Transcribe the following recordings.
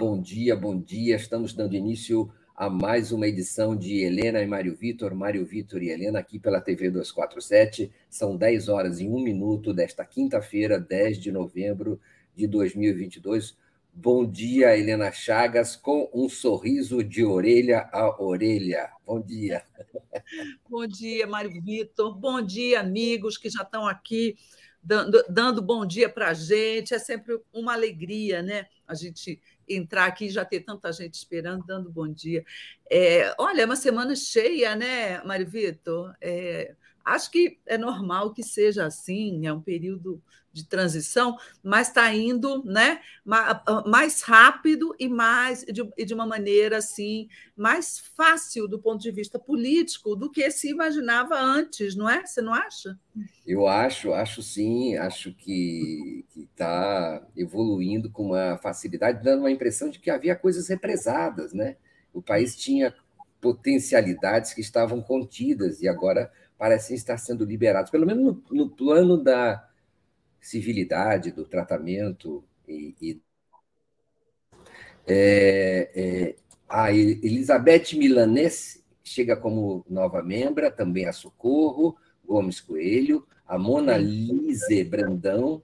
bom dia, bom dia. Estamos dando início a mais uma edição de Helena e Mário Vitor, Mário Vitor e Helena, aqui pela TV 247. São 10 horas e 1 minuto desta quinta-feira, 10 de novembro de 2022. Bom dia, Helena Chagas, com um sorriso de orelha a orelha. Bom dia. Bom dia, Mário Vitor. Bom dia, amigos que já estão aqui dando, dando bom dia para a gente. É sempre uma alegria, né? A gente entrar aqui e já ter tanta gente esperando, dando bom dia. É, olha, é uma semana cheia, né, Mário Vitor? É, acho que é normal que seja assim, é um período de transição, mas está indo né, mais rápido e mais de, de uma maneira assim mais fácil do ponto de vista político do que se imaginava antes, não é? Você não acha? Eu acho, acho sim, acho que está evoluindo com uma facilidade, dando uma impressão de que havia coisas represadas, né? O país tinha potencialidades que estavam contidas e agora parecem estar sendo liberadas, pelo menos no, no plano da civilidade, do tratamento e, e é, é, a Elizabeth Milanese chega como nova membra, também a Socorro Gomes Coelho, a Mona Lise Brandão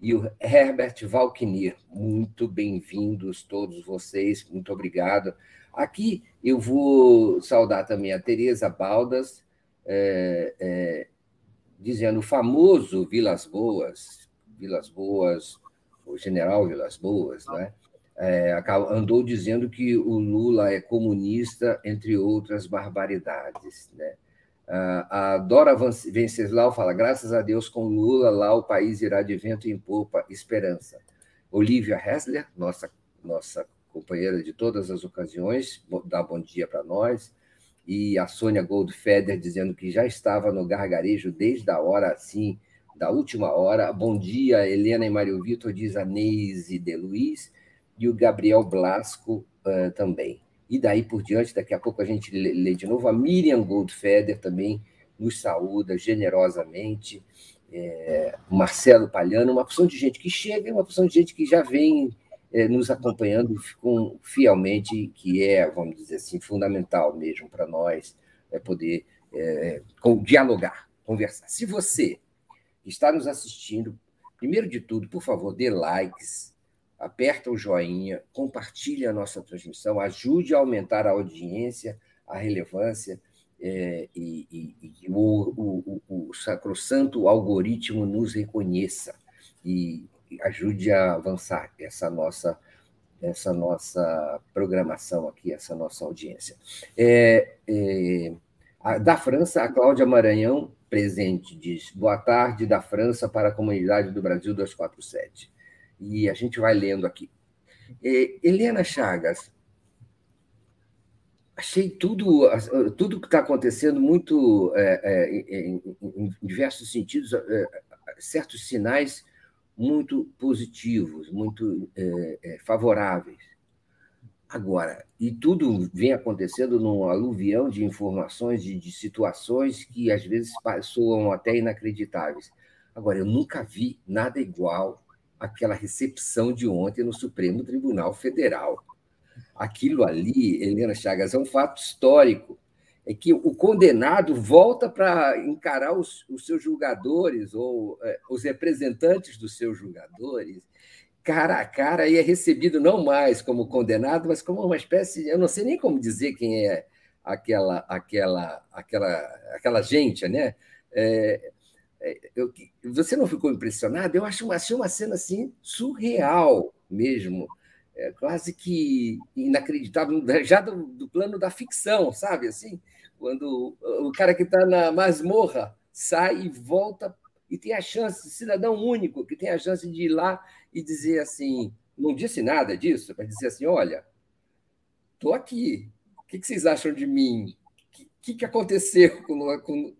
e o Herbert Valknir. Muito bem-vindos todos vocês, muito obrigado. Aqui eu vou saudar também a Tereza Baldas, é, é, dizendo o famoso Vilas Boas, Vilas Boas, o general Vilas Boas, né? É, andou dizendo que o Lula é comunista, entre outras barbaridades. Né? A Dora Venceslau fala: graças a Deus, com Lula lá o país irá de vento em popa, esperança. Olivia Hessler, nossa, nossa companheira de todas as ocasiões, dá bom dia para nós e a Sônia Goldfeder dizendo que já estava no gargarejo desde a hora, assim, da última hora. Bom dia, Helena e Mário Vitor, diz a Neise de Luiz, e o Gabriel Blasco uh, também. E daí por diante, daqui a pouco a gente lê, lê de novo. A Miriam Goldfeder também nos saúda generosamente. É, Marcelo Palhano, uma opção de gente que chega, uma opção de gente que já vem nos acompanhando com, fielmente, que é, vamos dizer assim, fundamental mesmo para nós é poder é, dialogar, conversar. Se você está nos assistindo, primeiro de tudo, por favor, dê likes, aperta o joinha, compartilhe a nossa transmissão, ajude a aumentar a audiência, a relevância é, e, e, e o, o, o, o sacrossanto algoritmo nos reconheça. E ajude a avançar essa nossa essa nossa programação aqui, essa nossa audiência. É, é, a, da França, a Cláudia Maranhão, presente, diz: Boa tarde da França para a comunidade do Brasil 247. E a gente vai lendo aqui. É, Helena Chagas, achei tudo, tudo que está acontecendo muito, é, é, em, em, diversos sentidos, é, certos sinais muito positivos, muito é, é, favoráveis. Agora, e tudo vem acontecendo num aluvião de informações, de, de situações que às vezes soam até inacreditáveis. Agora, eu nunca vi nada igual àquela recepção de ontem no Supremo Tribunal Federal. Aquilo ali, Helena Chagas, é um fato histórico é que o condenado volta para encarar os, os, seus julgadores ou é, os representantes dos seus julgadores cara a cara e é recebido não mais como condenado, mas como uma espécie, eu não sei nem como dizer quem é aquela aquela aquela aquela gente, né? É, é eu, você não ficou impressionado? Eu acho uma, achei uma cena assim surreal mesmo, é, quase que inacreditável, já do, do plano da ficção, sabe assim? Quando o cara que está na masmorra sai e volta e tem a chance, cidadão único, que tem a chance de ir lá e dizer assim, não disse nada disso, mas dizer assim, olha, estou aqui, o que vocês acham de mim? O que, que aconteceu? Com...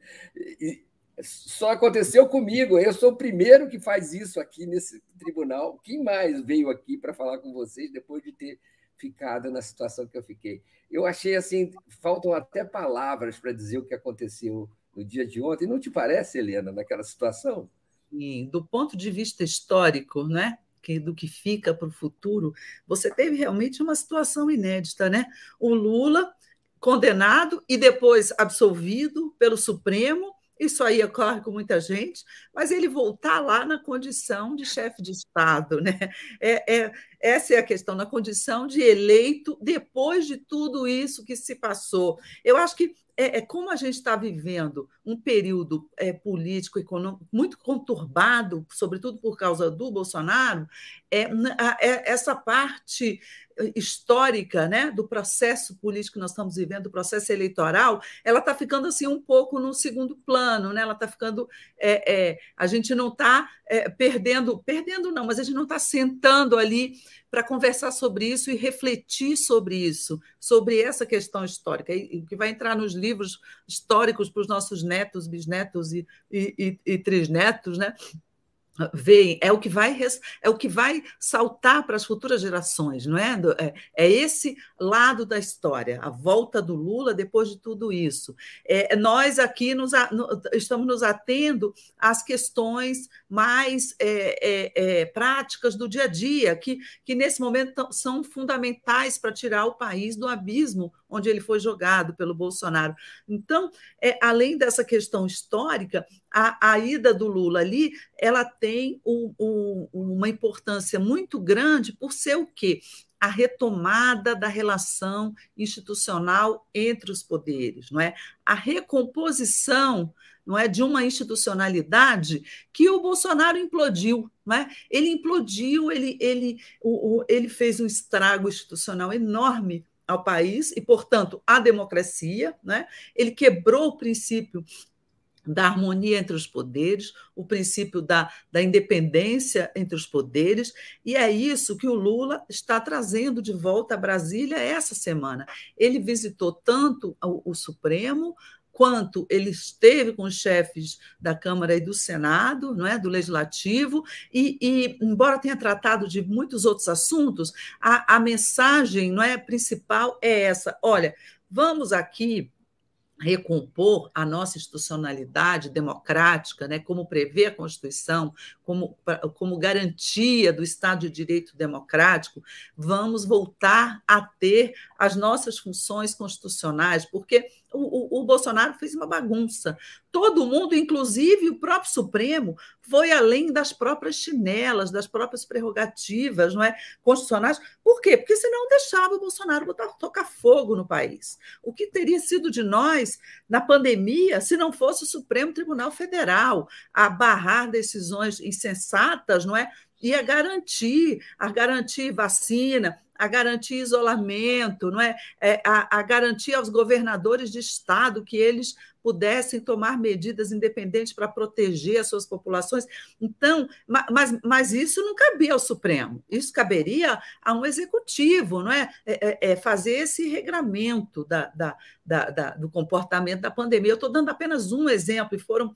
Só aconteceu comigo, eu sou o primeiro que faz isso aqui nesse tribunal. Quem mais veio aqui para falar com vocês depois de ter ficado na situação que eu fiquei? eu achei assim, faltam até palavras para dizer o que aconteceu no dia de ontem. Não te parece, Helena, naquela situação? Sim, do ponto de vista histórico, né? que, do que fica para o futuro, você teve realmente uma situação inédita, né? O Lula condenado e depois absolvido pelo Supremo isso aí ocorre com muita gente, mas ele voltar lá na condição de chefe de Estado, né? É, é, essa é a questão, na condição de eleito depois de tudo isso que se passou. Eu acho que é, é como a gente está vivendo um período é, político, econômico muito conturbado, sobretudo por causa do Bolsonaro, é, é essa parte histórica né, do processo político que nós estamos vivendo, do processo eleitoral, ela está ficando assim um pouco no segundo plano, né? ela está ficando. É, é, a gente não está é, perdendo, perdendo não, mas a gente não está sentando ali para conversar sobre isso e refletir sobre isso, sobre essa questão histórica, e, que vai entrar nos livros históricos para os nossos netos, bisnetos e, e, e, e trisnetos, né? Veem é o que vai é o que vai saltar para as futuras gerações, não é? é? É esse lado da história, a volta do Lula depois de tudo isso. É, nós aqui nos, estamos nos atendo às questões mais é, é, é, práticas do dia a dia, que, que nesse momento são fundamentais para tirar o país do abismo onde ele foi jogado pelo Bolsonaro. Então, é, além dessa questão histórica, a, a ida do Lula ali, ela tem um, um, uma importância muito grande por ser o quê? a retomada da relação institucional entre os poderes, não é? A recomposição, não é, de uma institucionalidade que o Bolsonaro implodiu, não é? Ele implodiu, ele ele o, o, ele fez um estrago institucional enorme ao país e, portanto, à democracia. Né? Ele quebrou o princípio da harmonia entre os poderes, o princípio da, da independência entre os poderes, e é isso que o Lula está trazendo de volta a Brasília essa semana. Ele visitou tanto o, o Supremo quanto ele esteve com os chefes da Câmara e do Senado, não é, do Legislativo, e, e embora tenha tratado de muitos outros assuntos, a, a mensagem não é principal é essa. Olha, vamos aqui recompor a nossa institucionalidade democrática, né, como prevê a Constituição, como, como garantia do Estado de Direito democrático, vamos voltar a ter as nossas funções constitucionais, porque o, o, Bolsonaro fez uma bagunça. Todo mundo, inclusive o próprio Supremo, foi além das próprias chinelas, das próprias prerrogativas não é, constitucionais. Por quê? Porque senão deixava o Bolsonaro botar, tocar fogo no país. O que teria sido de nós na pandemia se não fosse o Supremo Tribunal Federal a barrar decisões insensatas, não é? E a garantir, a garantir vacina, a garantir isolamento, não é? é a, a garantir aos governadores de estado que eles pudessem tomar medidas independentes para proteger as suas populações. Então, mas, mas isso não cabia ao Supremo, isso caberia a um executivo, não é? é, é, é fazer esse regramento da, da, da, da, do comportamento da pandemia. Eu estou dando apenas um exemplo, e foram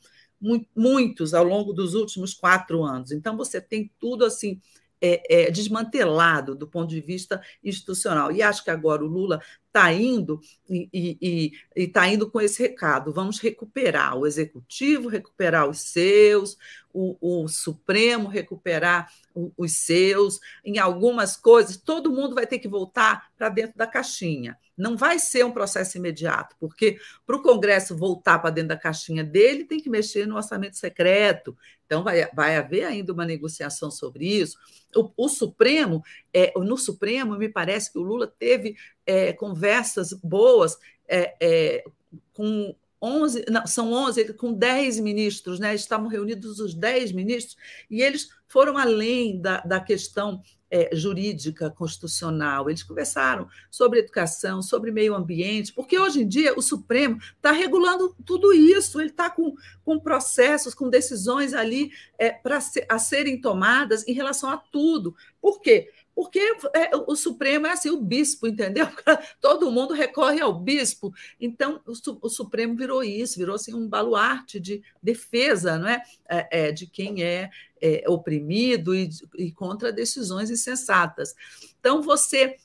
muitos ao longo dos últimos quatro anos. Então, você tem tudo assim é, é, desmantelado do ponto de vista institucional. E acho que agora o Lula está indo e está indo com esse recado. Vamos recuperar o executivo, recuperar os seus, o, o Supremo recuperar o, os seus. Em algumas coisas, todo mundo vai ter que voltar para dentro da caixinha. Não vai ser um processo imediato, porque para o Congresso voltar para dentro da caixinha dele, tem que mexer no orçamento secreto. Então, vai, vai haver ainda uma negociação sobre isso. O, o Supremo, é, no Supremo, me parece que o Lula teve é, conversas boas é, é com 11, não, são 11, com 10 ministros, né? estavam reunidos os 10 ministros, e eles foram além da, da questão é, jurídica constitucional. Eles conversaram sobre educação, sobre meio ambiente, porque hoje em dia o Supremo está regulando tudo isso, ele está com, com processos, com decisões ali é, para a serem tomadas em relação a tudo. Por quê? Porque é, o Supremo é assim, o bispo, entendeu? Todo mundo recorre ao bispo. Então, o, Supremo virou isso, virou assim, um baluarte de defesa não é? é, é de quem é, é oprimido e, e contra decisões insensatas. Então, você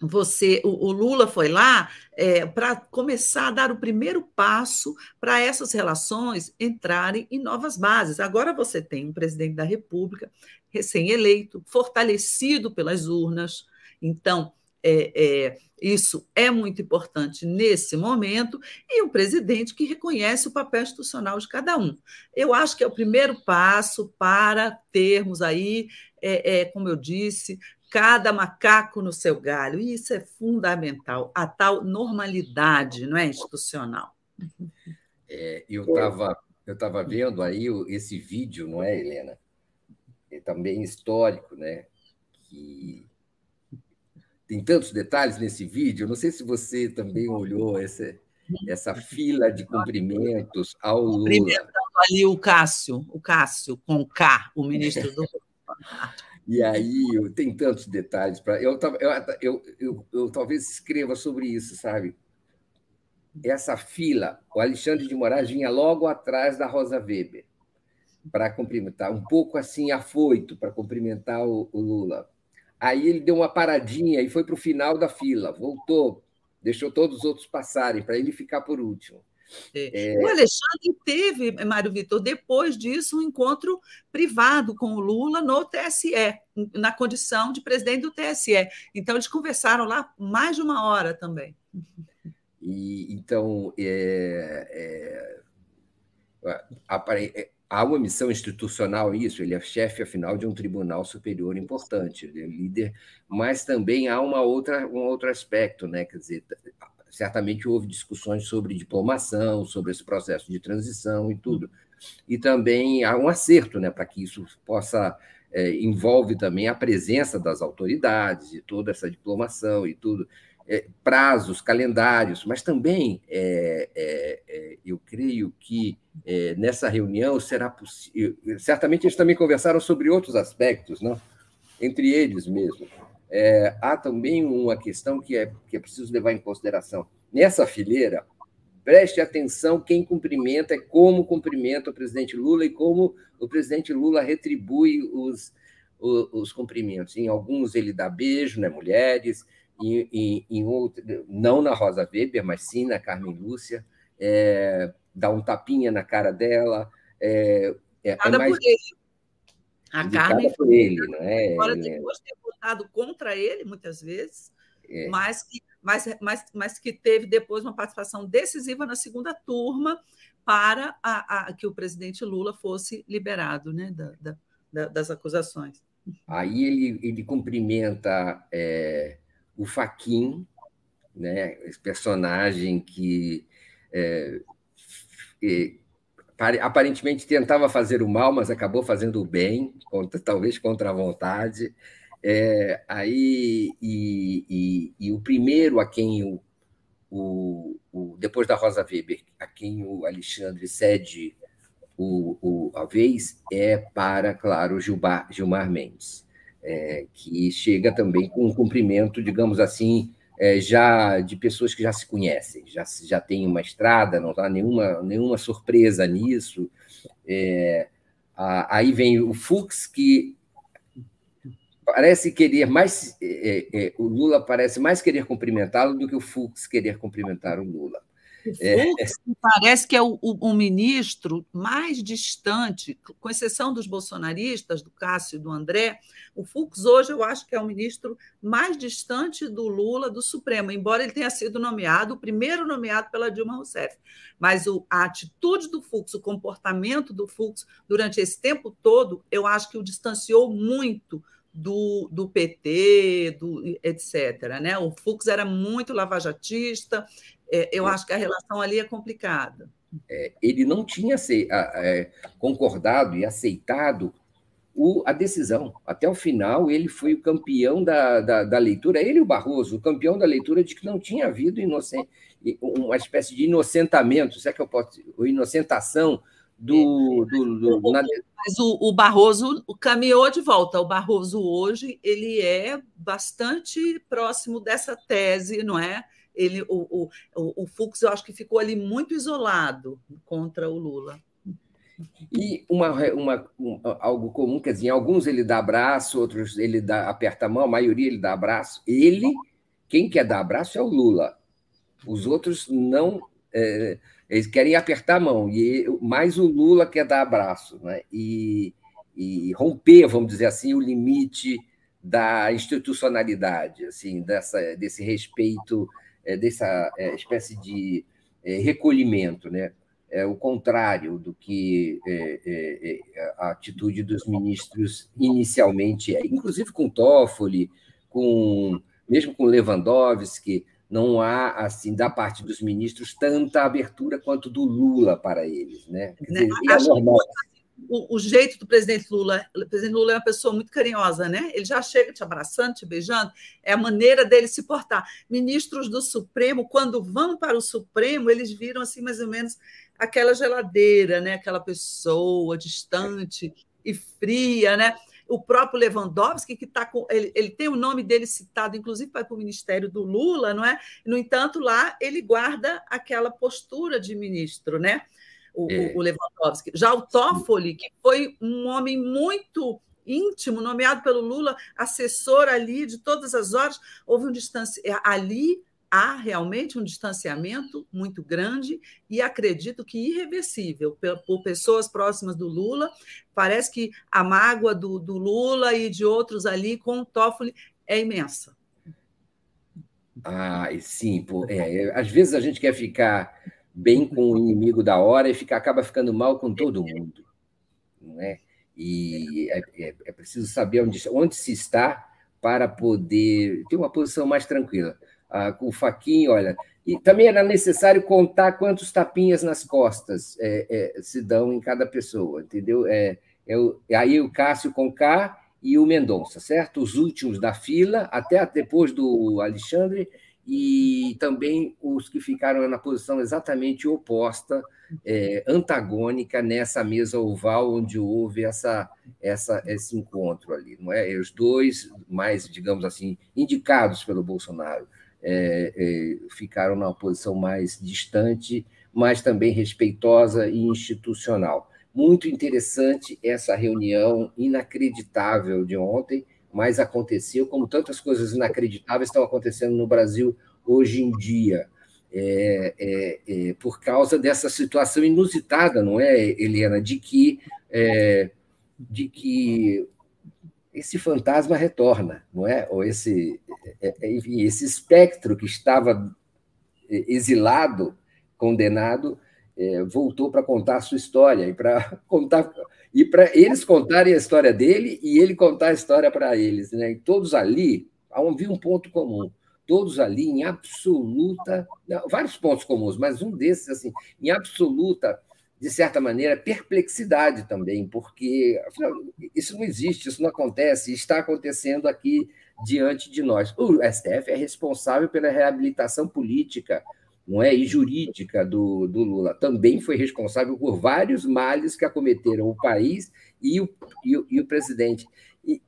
você, o, o, Lula foi lá é, para começar a dar o primeiro passo para essas relações entrarem em novas bases. Agora você tem um presidente da República recém-eleito, fortalecido pelas urnas. Então, é, é, isso é muito importante nesse momento, e um presidente que reconhece o papel institucional de cada um. Eu acho que é o primeiro passo para termos aí, é, é como eu disse, cada macaco no seu galho. E isso é fundamental, a tal normalidade não é, institucional. É, eu estava eu tava vendo aí esse vídeo, não é, Helena? É também histórico, né? Que tem tantos detalhes nesse vídeo. Não sei se você também olhou essa, essa fila de cumprimentos ao Lula. Cumprimentando ali o Cássio, o Cássio com K, o ministro do E aí tem tantos detalhes para. Eu, eu, eu, eu, eu talvez escreva sobre isso, sabe? Essa fila, o Alexandre de Moraes vinha logo atrás da Rosa Weber para cumprimentar, um pouco assim afoito para cumprimentar o, o, Lula. Aí ele deu uma paradinha e foi para o final da fila, voltou, deixou todos os outros passarem para ele ficar por último. É. O Alexandre teve, Mário Vitor, depois disso, um encontro privado com o Lula no TSE, na condição de presidente do TSE. Então, eles conversaram lá mais de uma hora também. E, então, é, é, é há uma missão institucional isso, ele é chefe, afinal, de um tribunal superior importante, ele é líder, mas também há uma outra, um outro aspecto, né? quer dizer, certamente houve discussões sobre diplomação, sobre esse processo de transição e tudo. E também há um acerto né, para que isso possa. É, envolve também a presença das autoridades e toda essa diplomação e tudo. É, prazos, calendários, mas também é, é, é eu creio que é, nessa reunião será possível. Certamente eles também conversaram sobre outros aspectos, não? entre eles mesmo é, há também uma questão que é, que é preciso levar em consideração. Nessa fileira, preste atenção quem cumprimenta, como cumprimenta o presidente Lula e como o presidente Lula retribui os, os, os cumprimentos. Em alguns ele dá beijo, né, mulheres, em, em, em outro, não na Rosa Weber, mas sim na Carmen Lúcia, é, dá um tapinha na cara dela. É, é, é mais... por ele. A Carmen por ele, não é? Agora, depois contra ele, muitas vezes, é. mas, que, mas, mas, mas que teve depois uma participação decisiva na segunda turma para a, a que o presidente Lula fosse liberado né, da, da, das acusações. Aí ele, ele cumprimenta é, o Faquin, né, esse personagem que é, é, aparentemente tentava fazer o mal, mas acabou fazendo o bem, contra, talvez contra a vontade. É, aí, e, e, e, o primeiro a quem o, o, o, depois da Rosa Weber, a quem o Alexandre cede o, a vez é para, claro, Gilmar, Gilmar Mendes, é, que chega também com um cumprimento, digamos assim, é, já de pessoas que já se conhecem, já, já tem uma estrada, não há nenhuma, nenhuma surpresa nisso. É, aí vem o Fux, que parece querer mais. É, é, é, o Lula parece mais querer cumprimentá-lo do que o Fux querer cumprimentar o Lula. É. Parece que é o, o, o, ministro mais distante, com exceção dos bolsonaristas, do Cássio e do André, o Fux hoje eu acho que é o ministro mais distante do Lula, do Supremo, embora ele tenha sido nomeado, o primeiro nomeado pela Dilma Rousseff. Mas o, a atitude do Fux, o comportamento do Fux durante esse tempo todo, eu acho que o distanciou muito do, do PT, do, etc. Né? O Fux era muito lavajatista, é, eu é. acho que a relação ali é complicada. É, ele não tinha se, é, concordado e aceitado o, a decisão. Até o final, ele foi o campeão da, da, da, leitura, ele e o Barroso, o campeão da leitura de que não tinha havido inocente, uma espécie de inocentamento, se é que eu posso ou inocentação do. do, do na... Mas o, o, Barroso caminhou de volta. O Barroso hoje ele é bastante próximo dessa tese, não é? Ele, o, o, o Fux, eu acho que ficou ali muito isolado contra o Lula. E uma, uma, um, algo comum, quer dizer, em alguns ele dá abraço, outros ele dá, aperta a mão, a maioria ele dá abraço. Ele quem quer dar abraço é o Lula. Os outros não. É, eles querem apertar a mão, e mais o Lula quer dar abraço, né? e, e romper, vamos dizer assim, o limite da institucionalidade, assim, dessa, desse respeito, é, dessa é, espécie de é, recolhimento, né? É o contrário do que a atitude dos ministros inicialmente é, inclusive com Toffoli, com mesmo com Lewandowski, não há, assim, da parte dos ministros, tanta abertura quanto do Lula para eles. Né? Dizer, é normal. O, o, jeito do presidente Lula, o presidente Lula é uma pessoa muito carinhosa, né? Ele já chega te abraçando, te beijando, é a maneira dele se portar. Ministros do Supremo, quando vão para o Supremo, eles viram assim mais ou menos aquela geladeira, né? Aquela pessoa distante e fria, né? O próprio Lewandowski, que está com. Ele, ele, tem o nome dele citado, inclusive, para o ministério do Lula, não é? No entanto, lá ele guarda aquela postura de ministro, né? O, é. o Lewandowski. Já o Toffoli, que foi um homem muito íntimo, nomeado pelo Lula, assessor ali de todas as horas, houve um distância. Ali há realmente um distanciamento muito grande e acredito que irreversível por pessoas próximas do Lula. Parece que a mágoa do, do Lula e de outros ali com o Toffoli é imensa. Ah, sim, pô, é, às vezes a gente quer ficar bem com o inimigo da hora e fica, acaba ficando mal com todo mundo, não é? E é, é, é preciso saber onde, onde se está para poder ter uma posição mais tranquila com o Faquinho, olha. E também era necessário contar quantos tapinhas nas costas é, é, se dão em cada pessoa, entendeu? É, é o, aí o Cássio com K e o Mendonça, certo? Os últimos da fila, até depois do Alexandre, e também os que ficaram na posição exatamente oposta, é, antagônica nessa mesa oval onde houve essa, essa, esse encontro ali, não é? Os dois mais, digamos assim, indicados pelo Bolsonaro é, é, ficaram numa posição mais distante, mas também respeitosa e institucional. Muito interessante essa reunião inacreditável de ontem, mas aconteceu, como tantas coisas inacreditáveis estão acontecendo no Brasil hoje em dia, é, é, é, por causa dessa situação inusitada, não é, Helena, de que, é, de que esse fantasma retorna, não é? Ou esse, é, é, enfim, esse espectro que estava exilado, condenado, voltou para contar a sua história e para contar e para eles contarem a história dele e ele contar a história para eles, né? E todos ali havia um ponto comum, todos ali em absoluta, vários pontos comuns, mas um desses assim, em absoluta de certa maneira, perplexidade também, porque afinal, isso não existe, isso não acontece, está acontecendo aqui diante de nós. O STF é responsável pela reabilitação política não é, e jurídica do, do Lula. Também foi responsável por vários males que acometeram o país e o, e o, e o presidente. E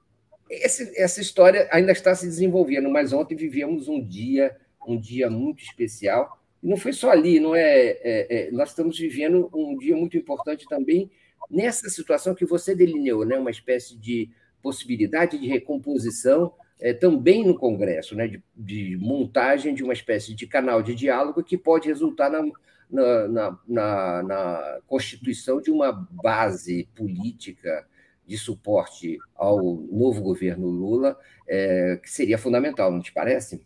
esse, essa história ainda está se desenvolvendo, mas ontem vivíamos um dia, um dia muito especial não foi só ali, não é, é, é, Nós estamos vivendo um dia muito importante também nessa situação que você delineou, né? Uma espécie de possibilidade de recomposição é, também no Congresso, né? De, de, montagem de uma espécie de canal de diálogo que pode resultar na, na, na, na, constituição de uma base política de suporte ao novo governo Lula, é, que seria fundamental, não te parece?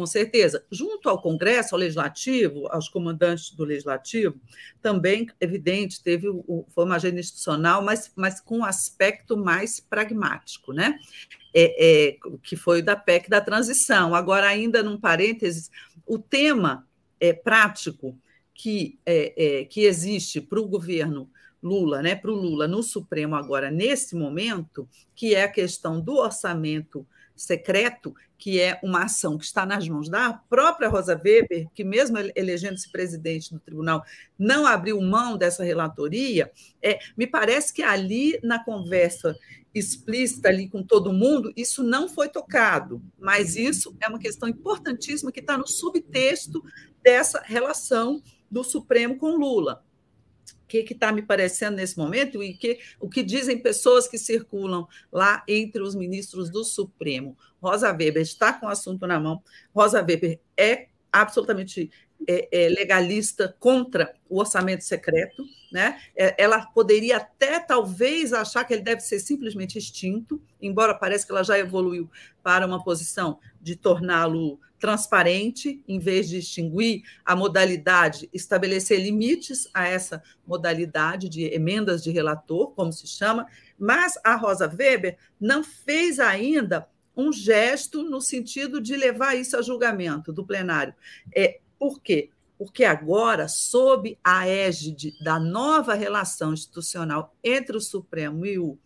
Com certeza. Junto ao Congresso, ao Legislativo, aos comandantes do Legislativo, também, evidente, teve o, foi uma agenda institucional, mas, mas com um aspecto mais pragmático, né? É, é, que foi da PEC da transição. Agora, ainda num parênteses, o tema é, prático que, é, é que existe para o governo Lula, né, para o Lula no Supremo agora, nesse momento, que é a questão do orçamento secreto, que é uma ação que está nas mãos da própria Rosa Weber, que mesmo elegendo-se presidente do tribunal, não abriu mão dessa relatoria, é, me parece que ali na conversa explícita ali com todo mundo, isso não foi tocado, mas isso é uma questão importantíssima que está no subtexto dessa relação do Supremo com Lula. Que está me parecendo nesse momento e que, o que dizem pessoas que circulam lá entre os ministros do Supremo. Rosa Weber está com o assunto na mão. Rosa Weber é absolutamente é, é, legalista contra o orçamento secreto, né? É, ela poderia até talvez achar que ele deve ser simplesmente extinto, embora pareça que ela já evoluiu para uma posição de torná-lo transparente, em vez de extinguir a modalidade, estabelecer limites a essa modalidade de emendas de relator, como se chama, mas a Rosa Weber não fez ainda um gesto no sentido de levar isso a julgamento do plenário. É, por quê? Porque agora, sob a égide da nova relação institucional entre o Supremo e o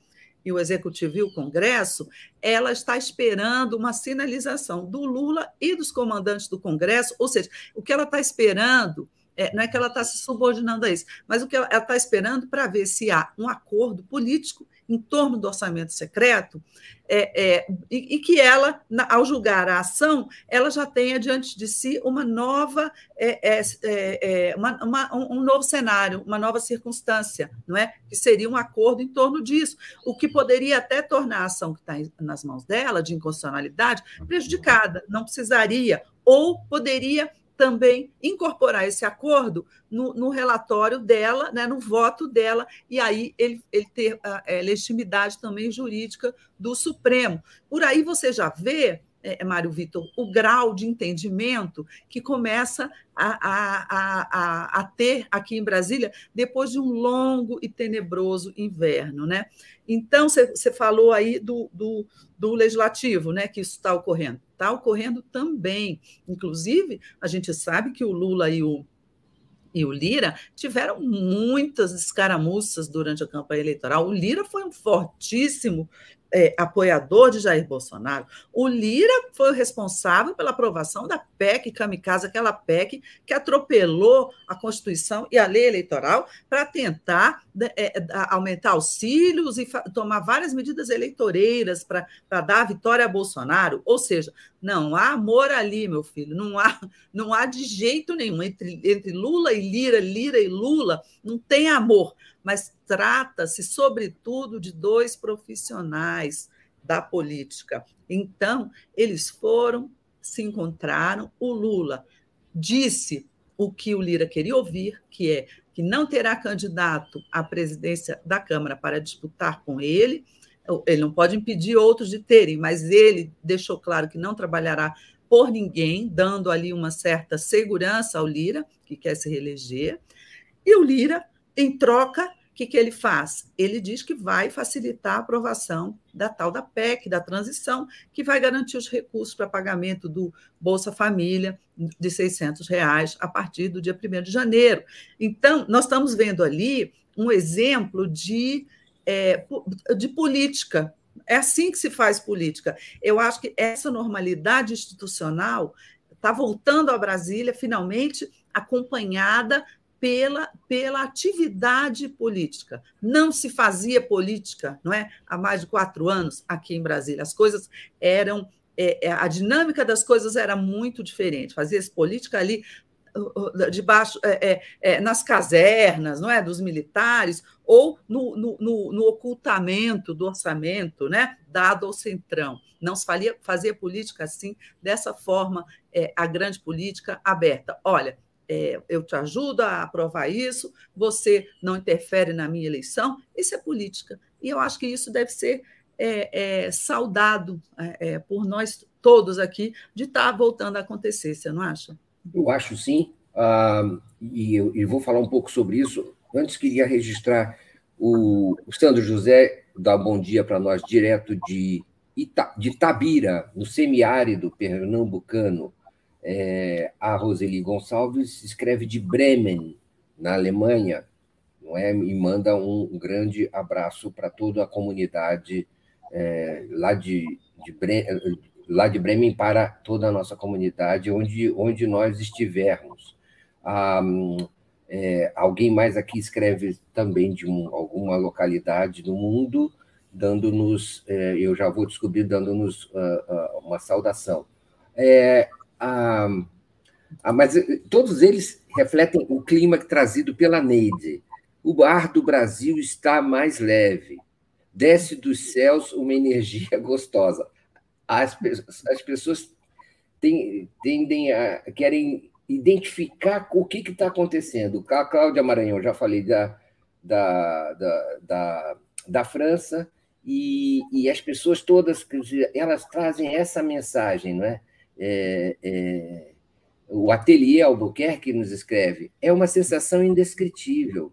e o Executivo e o Congresso, ela está esperando uma sinalização do Lula e dos comandantes do Congresso, ou seja, o que ela está esperando é, não é que ela está se subordinando a isso, mas o que ela está esperando para ver se há um acordo político em torno do orçamento secreto é, é, e, e, que ela, na, ao julgar a ação, ela já tenha diante de si uma nova, é, é, é, é uma, uma, um novo cenário, uma nova circunstância, não é? Que seria um acordo em torno disso, o que poderia até tornar a ação que está nas mãos dela, de inconstitucionalidade, prejudicada, não precisaria, ou poderia também incorporar esse acordo no, no relatório dela, né, no voto dela, e aí ele, ele ter a, a é, legitimidade também jurídica do Supremo. Por aí você já vê é, é, Mário Vitor, o grau de entendimento que começa a, a, a, a, ter aqui em Brasília depois de um longo e tenebroso inverno. Né? Então, você falou aí do, do, do legislativo, né, que isso está ocorrendo. Está ocorrendo também. Inclusive, a gente sabe que o Lula e o e o Lira tiveram muitas escaramuças durante a campanha eleitoral. O Lira foi um fortíssimo é, apoiador de Jair Bolsonaro. O Lira foi o responsável pela aprovação da PEC Kamikaze, aquela PEC que atropelou a Constituição e a lei eleitoral para tentar né, é, é, aumentar auxílios e tomar várias medidas eleitoreiras para dar a vitória a Bolsonaro. Ou seja, não há amor ali, meu filho, não há, não há de jeito nenhum. Entre, entre Lula e Lira, Lira e Lula, não tem amor mas trata-se, sobretudo, de dois profissionais da política. Então, eles foram, se encontraram. O Lula disse o que o Lira queria ouvir, que é que não terá candidato à presidência da Câmara para disputar com ele. Ele não pode impedir outros de terem, mas ele deixou claro que não trabalhará por ninguém, dando ali uma certa segurança ao Lira, que quer se reeleger. E o Lira em troca, o que, que ele faz? Ele diz que vai facilitar a aprovação da tal da PEC, da transição, que vai garantir os recursos para pagamento do Bolsa Família de 600 reais a partir do dia 1 de janeiro. Então, nós estamos vendo ali um exemplo de, é, de política. É assim que se faz política. Eu acho que essa normalidade institucional está voltando a Brasília, finalmente, acompanhada pela, pela atividade política. Não se fazia política, não é? Há mais de quatro anos aqui em Brasília. As coisas eram. É, é a dinâmica das coisas era muito diferente. Fazia-se política ali debaixo é, é, é, nas casernas, não é, dos militares ou no, no, no, no, ocultamento do orçamento, né, dado ao centrão. Não se fazia, política assim dessa forma, é, a grande política aberta. Olha, é, eu te ajudo a aprovar isso, você não interfere na minha eleição, isso é política. E eu acho que isso deve ser é, é, saudado é, é, por nós todos aqui de estar tá voltando a acontecer, você não acha? Eu acho sim, uh, e eu e vou falar um pouco sobre isso. Antes, queria registrar o, o Sandro José, dar um bom dia para nós, direto de, Ita, de Tabira, no semiárido pernambucano é, a Roseli Gonçalves escreve de Bremen, na Alemanha, não é? e manda um, grande abraço para toda a comunidade é, lá, de, de lá de Bremen para toda a nossa comunidade, onde, onde nós estivermos. Ah, é, alguém mais aqui escreve também de um, alguma localidade do mundo, dando-nos, é, eu já vou descobrir, dando-nos uh, uh, uma saudação. É, a, a, mas eh, todos eles refletem o clima trazido pela Neide. O ar do Brasil está mais leve. Desce dos céus uma energia gostosa. As, as pessoas tendem a querem identificar o que está acontecendo. A Cláudia Maranhão, já falei da, da, da, da, da França, e, e, as pessoas todas, elas trazem essa mensagem, não é? É, é o Ateliê Albuquerque nos escreve, é uma sensação indescritível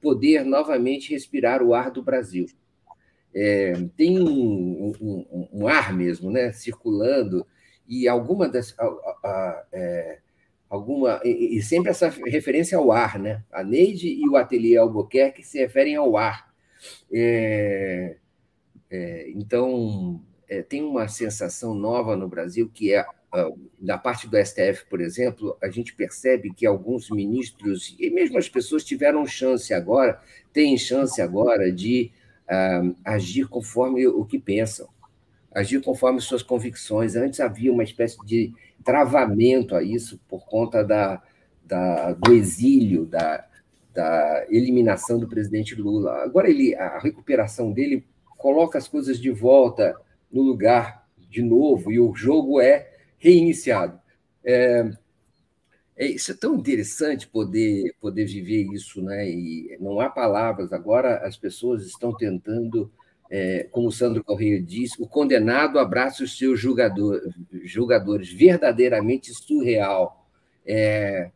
poder novamente respirar o ar do Brasil. É, tem um, um, um, ar mesmo, né, circulando, e alguma das. A, a, a, é, alguma, e, e, sempre essa referência ao ar, né? A Neide e o Ateliê Albuquerque se referem ao ar. É, é, então, é, tem uma sensação nova no Brasil que é da parte do STF, por exemplo, a gente percebe que alguns ministros, e mesmo as pessoas tiveram chance agora, têm chance agora de uh, agir conforme o que pensam, agir conforme suas convicções. Antes havia uma espécie de travamento a isso por conta da, da do exílio, da, da eliminação do presidente Lula. Agora ele, a recuperação dele coloca as coisas de volta no lugar de novo, e o jogo é reiniciado. É, é, isso é tão interessante poder, poder viver isso, né? E não há palavras. Agora as pessoas estão tentando, é, como o Sandro Correia disse, o condenado abraça os seus julgador, julgadores, verdadeiramente surreal. É,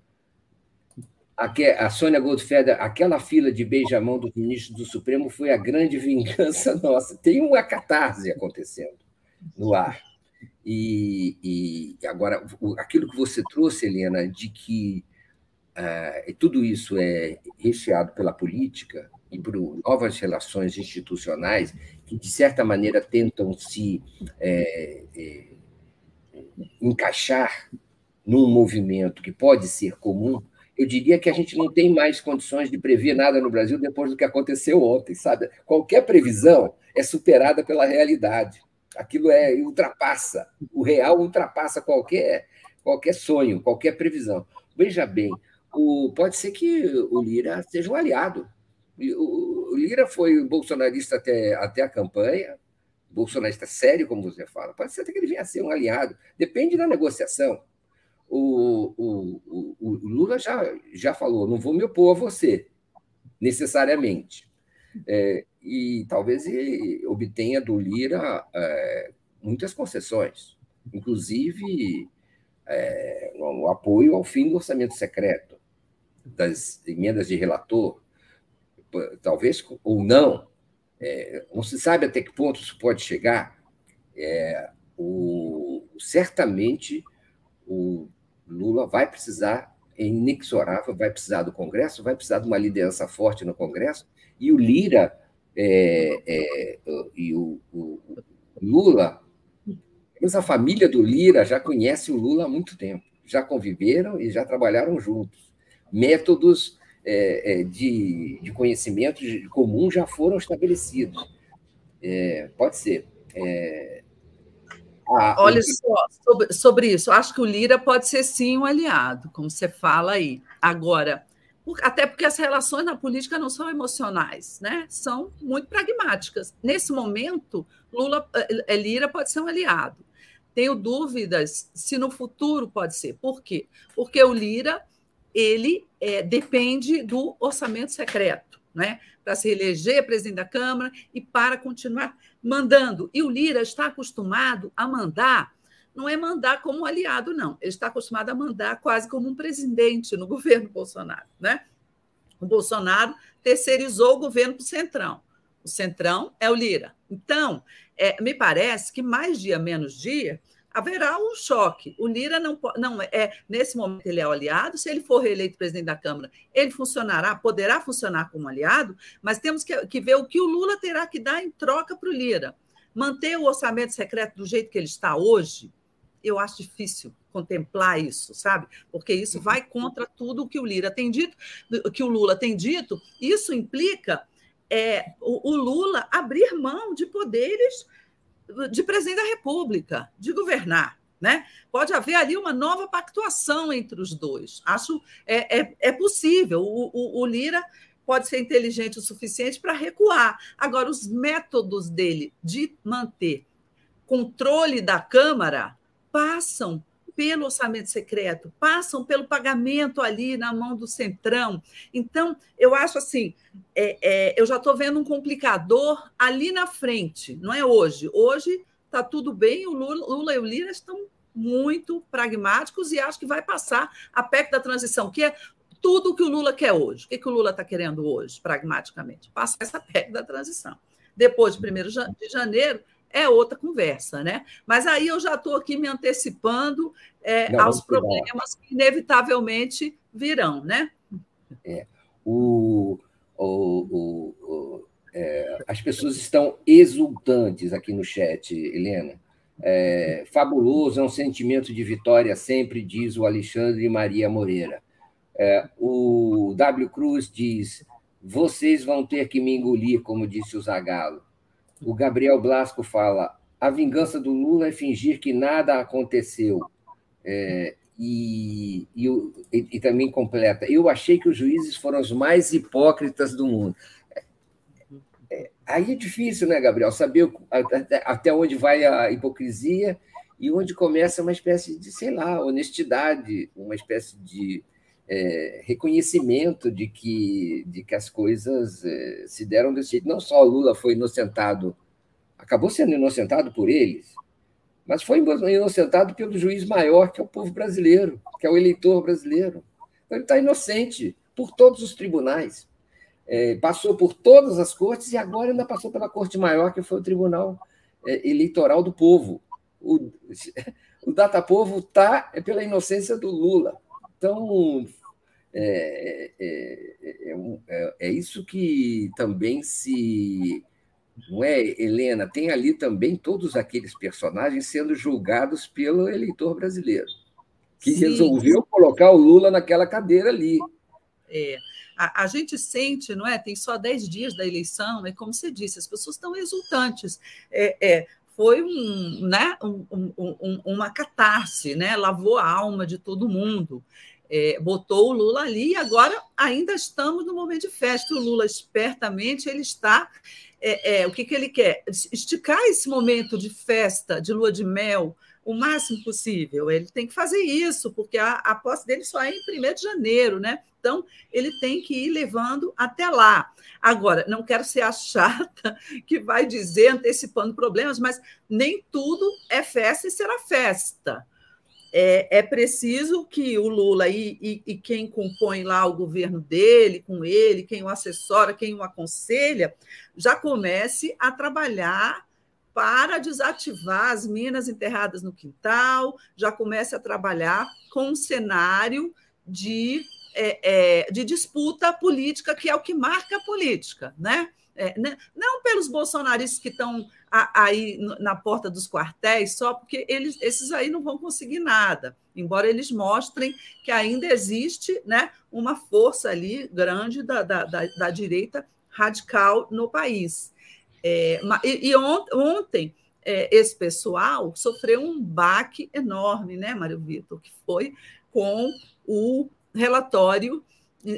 a Sônia Goldfeder, aquela fila de beijamão do ministro do Supremo foi a grande vingança nossa. Tem uma catarse acontecendo no ar. E, e agora, aquilo que você trouxe, Helena, de que uh, tudo isso é recheado pela política e por novas relações institucionais que, de certa maneira, tentam se é, é, encaixar num movimento que pode ser comum, eu diria que a gente não tem mais condições de prever nada no Brasil depois do que aconteceu ontem, sabe? Qualquer previsão é superada pela realidade. Aquilo é ultrapassa, o real ultrapassa qualquer, qualquer sonho, qualquer previsão. Veja bem, o, pode ser que o Lira seja um aliado. O, o Lira foi bolsonarista até, até a campanha, bolsonarista sério, como você fala. Pode ser até que ele venha a ser um aliado. Depende da negociação. O, o, o, Lula já, já falou: não vou me opor a você, necessariamente. É, e talvez ele obtenha do Lira é, muitas concessões, inclusive é, o apoio ao fim do orçamento secreto, das emendas de relator, talvez ou não, é, não se sabe até que ponto isso pode chegar. É, o, certamente o Lula vai precisar, é inexorável, vai precisar do Congresso, vai precisar de uma liderança forte no Congresso, e o Lira é, é, e o, o, Lula, mas a família do Lira já conhece o Lula há muito tempo, já conviveram e já trabalharam juntos. Métodos é, é de, de conhecimento comum já foram estabelecidos. É, pode ser. É, Olha só, sobre, sobre isso, acho que o Lira pode ser sim um aliado, como você fala aí. Agora, até porque as relações na política não são emocionais, né? são muito pragmáticas. Nesse momento, Lula eh, eh, Lira pode ser um aliado. Tenho dúvidas se no futuro pode ser. Por quê? Porque o Lira ele é, depende do orçamento secreto, né? para se eleger presidente da Câmara e para continuar mandando. E o Lira está acostumado a mandar não é mandar como um aliado, não. Ele está acostumado a mandar quase como um presidente no governo Bolsonaro. Né? O Bolsonaro terceirizou o governo para o Centrão. O Centrão é o Lira. Então, é, me parece que mais dia, menos dia, haverá um choque. O Lira não, não é, nesse momento, ele é o aliado. Se ele for reeleito presidente da Câmara, ele funcionará, poderá funcionar como aliado, mas temos que, que ver o que o Lula terá que dar em troca para o Lira. Manter o orçamento secreto do jeito que ele está hoje, eu acho difícil contemplar isso, sabe? Porque isso vai contra tudo o que o Lira tem dito, que o Lula tem dito. Isso implica é, o, o Lula abrir mão de poderes de presidente da República, de governar. Né? Pode haver ali uma nova pactuação entre os dois. Acho é, é, é possível. O, o, o Lira pode ser inteligente o suficiente para recuar. Agora, os métodos dele de manter controle da Câmara passam pelo orçamento secreto, passam pelo pagamento ali na mão do Centrão. Então, eu acho assim, é, é, eu já estou vendo um complicador ali na frente, não é hoje. Hoje está tudo bem, o Lula, Lula e o Lira estão muito pragmáticos e acho que vai passar a PEC da transição, que é tudo o que o Lula quer hoje. O que, que o Lula está querendo hoje, pragmaticamente? Passar essa PEC da transição. Depois de 1 de janeiro, é outra conversa, né? Mas aí eu já estou aqui me antecipando é, Não, aos problemas que inevitavelmente virão, né? É. O, o, o, é, as pessoas estão exultantes aqui no chat, Helena. É, fabuloso, é um sentimento de vitória sempre, diz o Alexandre Maria Moreira. É, o W. Cruz diz: vocês vão ter que me engolir, como disse o Zagalo. O Gabriel Blasco fala: a vingança do Lula é fingir que nada aconteceu. É, e, e, e, também completa: eu achei que os juízes foram os mais hipócritas do mundo. É, é, aí é difícil, né, Gabriel, saber até, até onde vai a hipocrisia e onde começa uma espécie de, sei lá, honestidade, uma espécie de é, reconhecimento de que, de que as coisas é, se deram desse jeito. Não só Lula foi inocentado, acabou sendo inocentado por eles, mas foi inocentado pelo juiz maior, que é o povo brasileiro, que é o eleitor brasileiro. Então, ele está inocente por todos os tribunais. É, passou por todas as cortes e agora ainda passou pela corte maior, que foi o Tribunal é, Eleitoral do Povo. O, o Data Povo está é pela inocência do Lula. Então, é, é, é, é, isso que também se. Não é, Helena? Tem ali também todos aqueles personagens sendo julgados pelo eleitor brasileiro, que Sim. resolveu colocar o Lula naquela cadeira ali. É. A, a, gente sente, não é? Tem só 10 dias da eleição, é como você disse, as pessoas estão exultantes. É, é, foi um, né, um, um, uma catarse, né? lavou a alma de todo mundo. É, botou o Lula ali e agora ainda estamos no momento de festa. O Lula, espertamente, ele está. É, é, o que, que ele quer? Esticar esse momento de festa, de lua de mel, o máximo possível. Ele tem que fazer isso, porque a, a posse dele só é em 1 de janeiro, né? Então, ele tem que ir levando até lá. Agora, não quero ser a chata que vai dizer, antecipando problemas, mas nem tudo é festa e será festa. É, é preciso que o Lula e, e, e, quem compõe lá o governo dele, com ele, quem o assessora, quem o aconselha, já comece a trabalhar para desativar as minas enterradas no quintal, já comece a trabalhar com um cenário de, é, é, de disputa política, que é o que marca a política, né? É, né? não pelos bolsonaristas que estão aí na porta dos quartéis, só porque eles, esses aí não vão conseguir nada, embora eles mostrem que ainda existe né, uma força ali grande da, da, da, da direita radical no país. É, e, e ontem é, esse pessoal sofreu um baque enorme, né, Mário Vitor, que foi com o relatório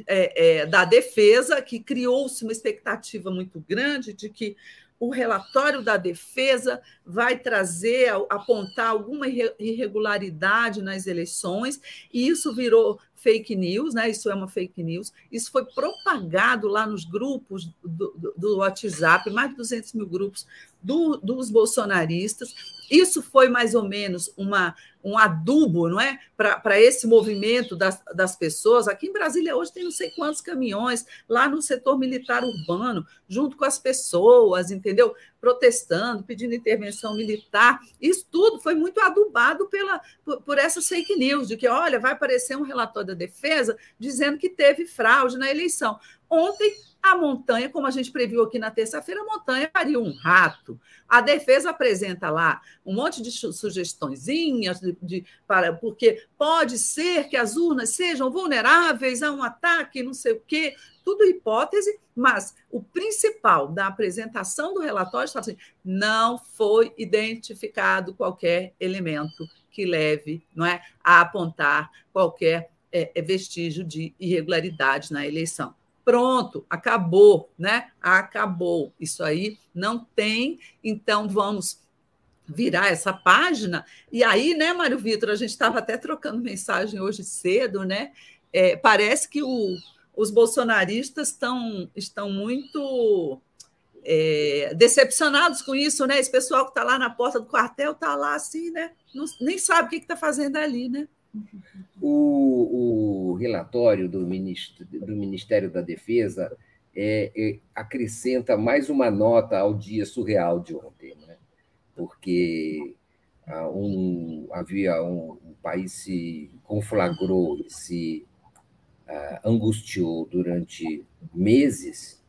é, é, da defesa, que criou-se uma expectativa muito grande de que o relatório da defesa vai trazer, apontar alguma irregularidade nas eleições, e isso virou fake news, né? Isso é uma fake news. Isso foi propagado lá nos grupos do, do, do WhatsApp, mais de 200 mil grupos do, dos bolsonaristas. Isso foi mais ou menos uma, um adubo não é? para esse movimento das, das pessoas. Aqui em Brasília hoje tem não sei quantos caminhões, lá no setor militar urbano, junto com as pessoas, entendeu? Protestando, pedindo intervenção militar. Isso tudo foi muito adubado pela, por, por essas fake news, de que, olha, vai aparecer um relatório da defesa dizendo que teve fraude na eleição. Ontem a montanha, como a gente previu aqui na terça-feira, a montanha pariu um rato. A defesa apresenta lá um monte de sugestõezinhas de, de, para, porque pode ser que as urnas sejam vulneráveis a um ataque, não sei o quê, tudo hipótese, mas o principal da apresentação do relatório está assim: não foi identificado qualquer elemento que leve não é, a apontar qualquer é, é vestígio de irregularidade na eleição. Pronto, acabou, né? Acabou. Isso aí não tem. Então vamos virar essa página. E aí, né, Mário Vitor, a gente estava até trocando mensagem hoje cedo, né? É, parece que o, os bolsonaristas estão, estão muito é, decepcionados com isso, né? Esse pessoal que está lá na porta do quartel está lá assim, né? Não, nem sabe o que está fazendo ali, né? O, o relatório do Ministério, do Ministério da Defesa é, é, acrescenta mais uma nota ao dia surreal de ontem, né? porque ah, um, havia um, um, país se conflagrou, se uh, angustiou durante meses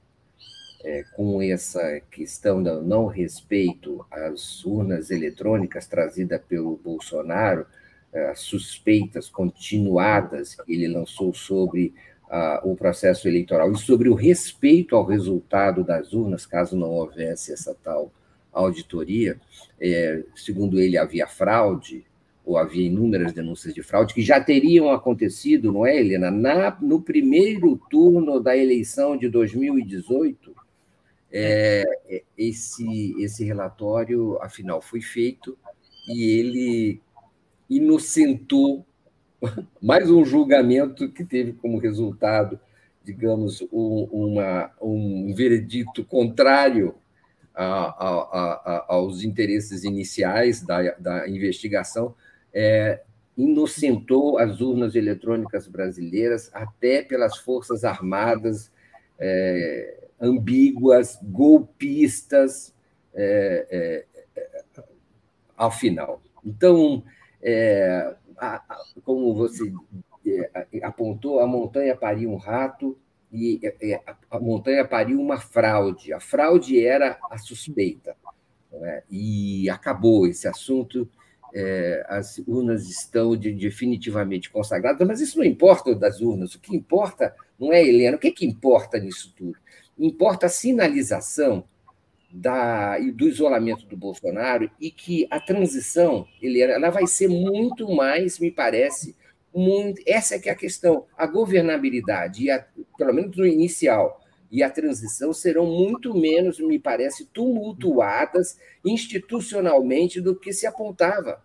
é, com essa questão do não respeito às urnas eletrônicas trazida pelo Bolsonaro, as suspeitas continuadas que ele lançou sobre uh, o processo eleitoral e sobre o respeito ao resultado das urnas, caso não houvesse essa tal auditoria. É, segundo ele, havia fraude, ou havia inúmeras denúncias de fraude, que já teriam acontecido, não é, Helena? Na, no primeiro turno da eleição de 2018, é, é, esse, esse relatório, afinal, foi feito e ele inocentou mais um julgamento que teve como resultado, digamos, um, uma, um veredito contrário a, a, a, aos interesses iniciais da, da investigação, é, inocentou as urnas eletrônicas brasileiras até pelas Forças Armadas é, ambíguas, golpistas, é, é, ao final. Então, é, a, a, como você é, apontou, a montanha pariu um rato e é, é, a montanha pariu uma fraude. A fraude era a suspeita. Né? E acabou esse assunto. É, as urnas estão de, definitivamente consagradas, mas isso não importa das urnas. O que importa não é, Helena, o que, que importa nisso tudo? Importa a sinalização da, do isolamento do Bolsonaro e que a transição ele, ela vai ser muito mais, me parece, muito, essa é que é a questão. A governabilidade, e a, pelo menos no inicial, e a transição serão muito menos, me parece, tumultuadas institucionalmente do que se apontava.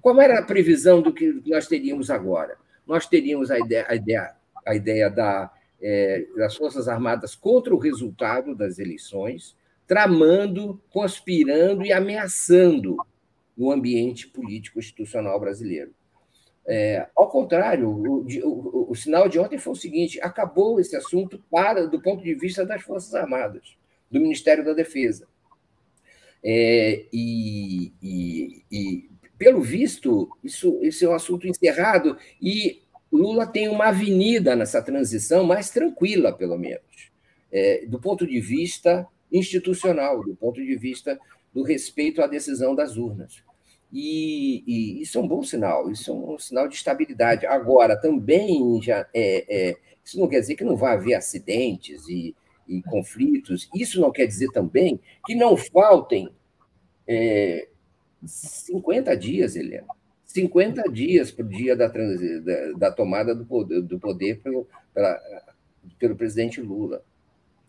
Qual era a previsão do que nós teríamos agora? Nós teríamos a ideia, a ideia, a ideia da, é, das Forças Armadas contra o resultado das eleições, tramando, conspirando e ameaçando o ambiente político institucional brasileiro. É, ao contrário, o, o, o, sinal de ontem foi o seguinte: acabou esse assunto para do ponto de vista das Forças Armadas, do Ministério da Defesa. É, e, e, e, pelo visto, isso, isso é um assunto encerrado e Lula tem uma avenida nessa transição mais tranquila, pelo menos, é, do ponto de vista institucional, do ponto de vista do respeito à decisão das urnas. E, e, isso é um bom sinal, isso é um sinal de estabilidade. Agora, também já é, é, isso não quer dizer que não vai haver acidentes e, e, conflitos, isso não quer dizer também que não faltem é, 50 dias, Helena. 50 dias para o dia da, da, da, tomada do poder, do poder pelo, pela, pelo presidente Lula,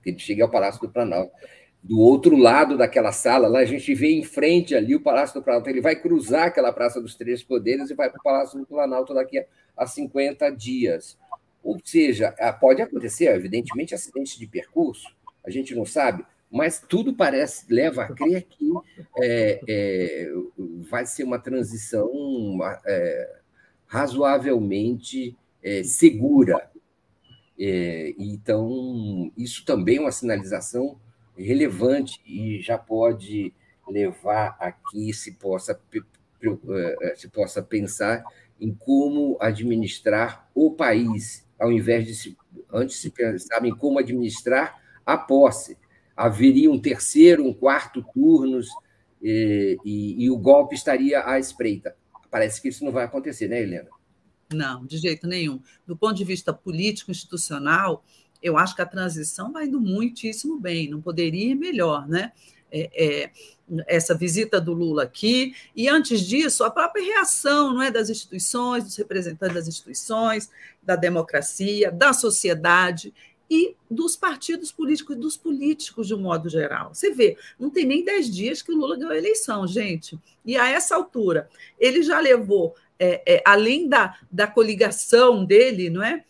que ele chegue ao Palácio do Planalto do outro lado daquela sala, lá a gente vê em frente ali o Palácio do Planalto. Ele vai cruzar aquela Praça dos Três Poderes e vai para o Palácio do Planalto daqui a 50 dias. Ou seja, pode acontecer, evidentemente, acidentes de percurso, a gente não sabe, mas tudo parece, leva a crer que é, é, vai ser uma transição é, razoavelmente é, segura. É, então, isso também é uma sinalização relevante e já pode levar a que se possa, eh, eh, se possa pensar em como administrar o país, ao invés de se, antes se pensar em como administrar a posse. Haveria um terceiro, um quarto turnos e, e, e o golpe estaria à espreita. Parece que isso não vai acontecer, né, Helena? Não, de jeito nenhum. Do ponto de vista político, institucional, eu acho que a transição vai indo muitíssimo bem, não poderia ir melhor, né? É, é, essa visita do Lula aqui, e antes disso, a própria reação não é, das instituições, dos representantes das instituições, da democracia, da sociedade. e dos partidos políticos e dos políticos de um modo geral. Você vê, não tem nem dez dias que o Lula ganhou a eleição, gente. E a essa altura, ele já levou, é, é, além da, da coligação dele, não é?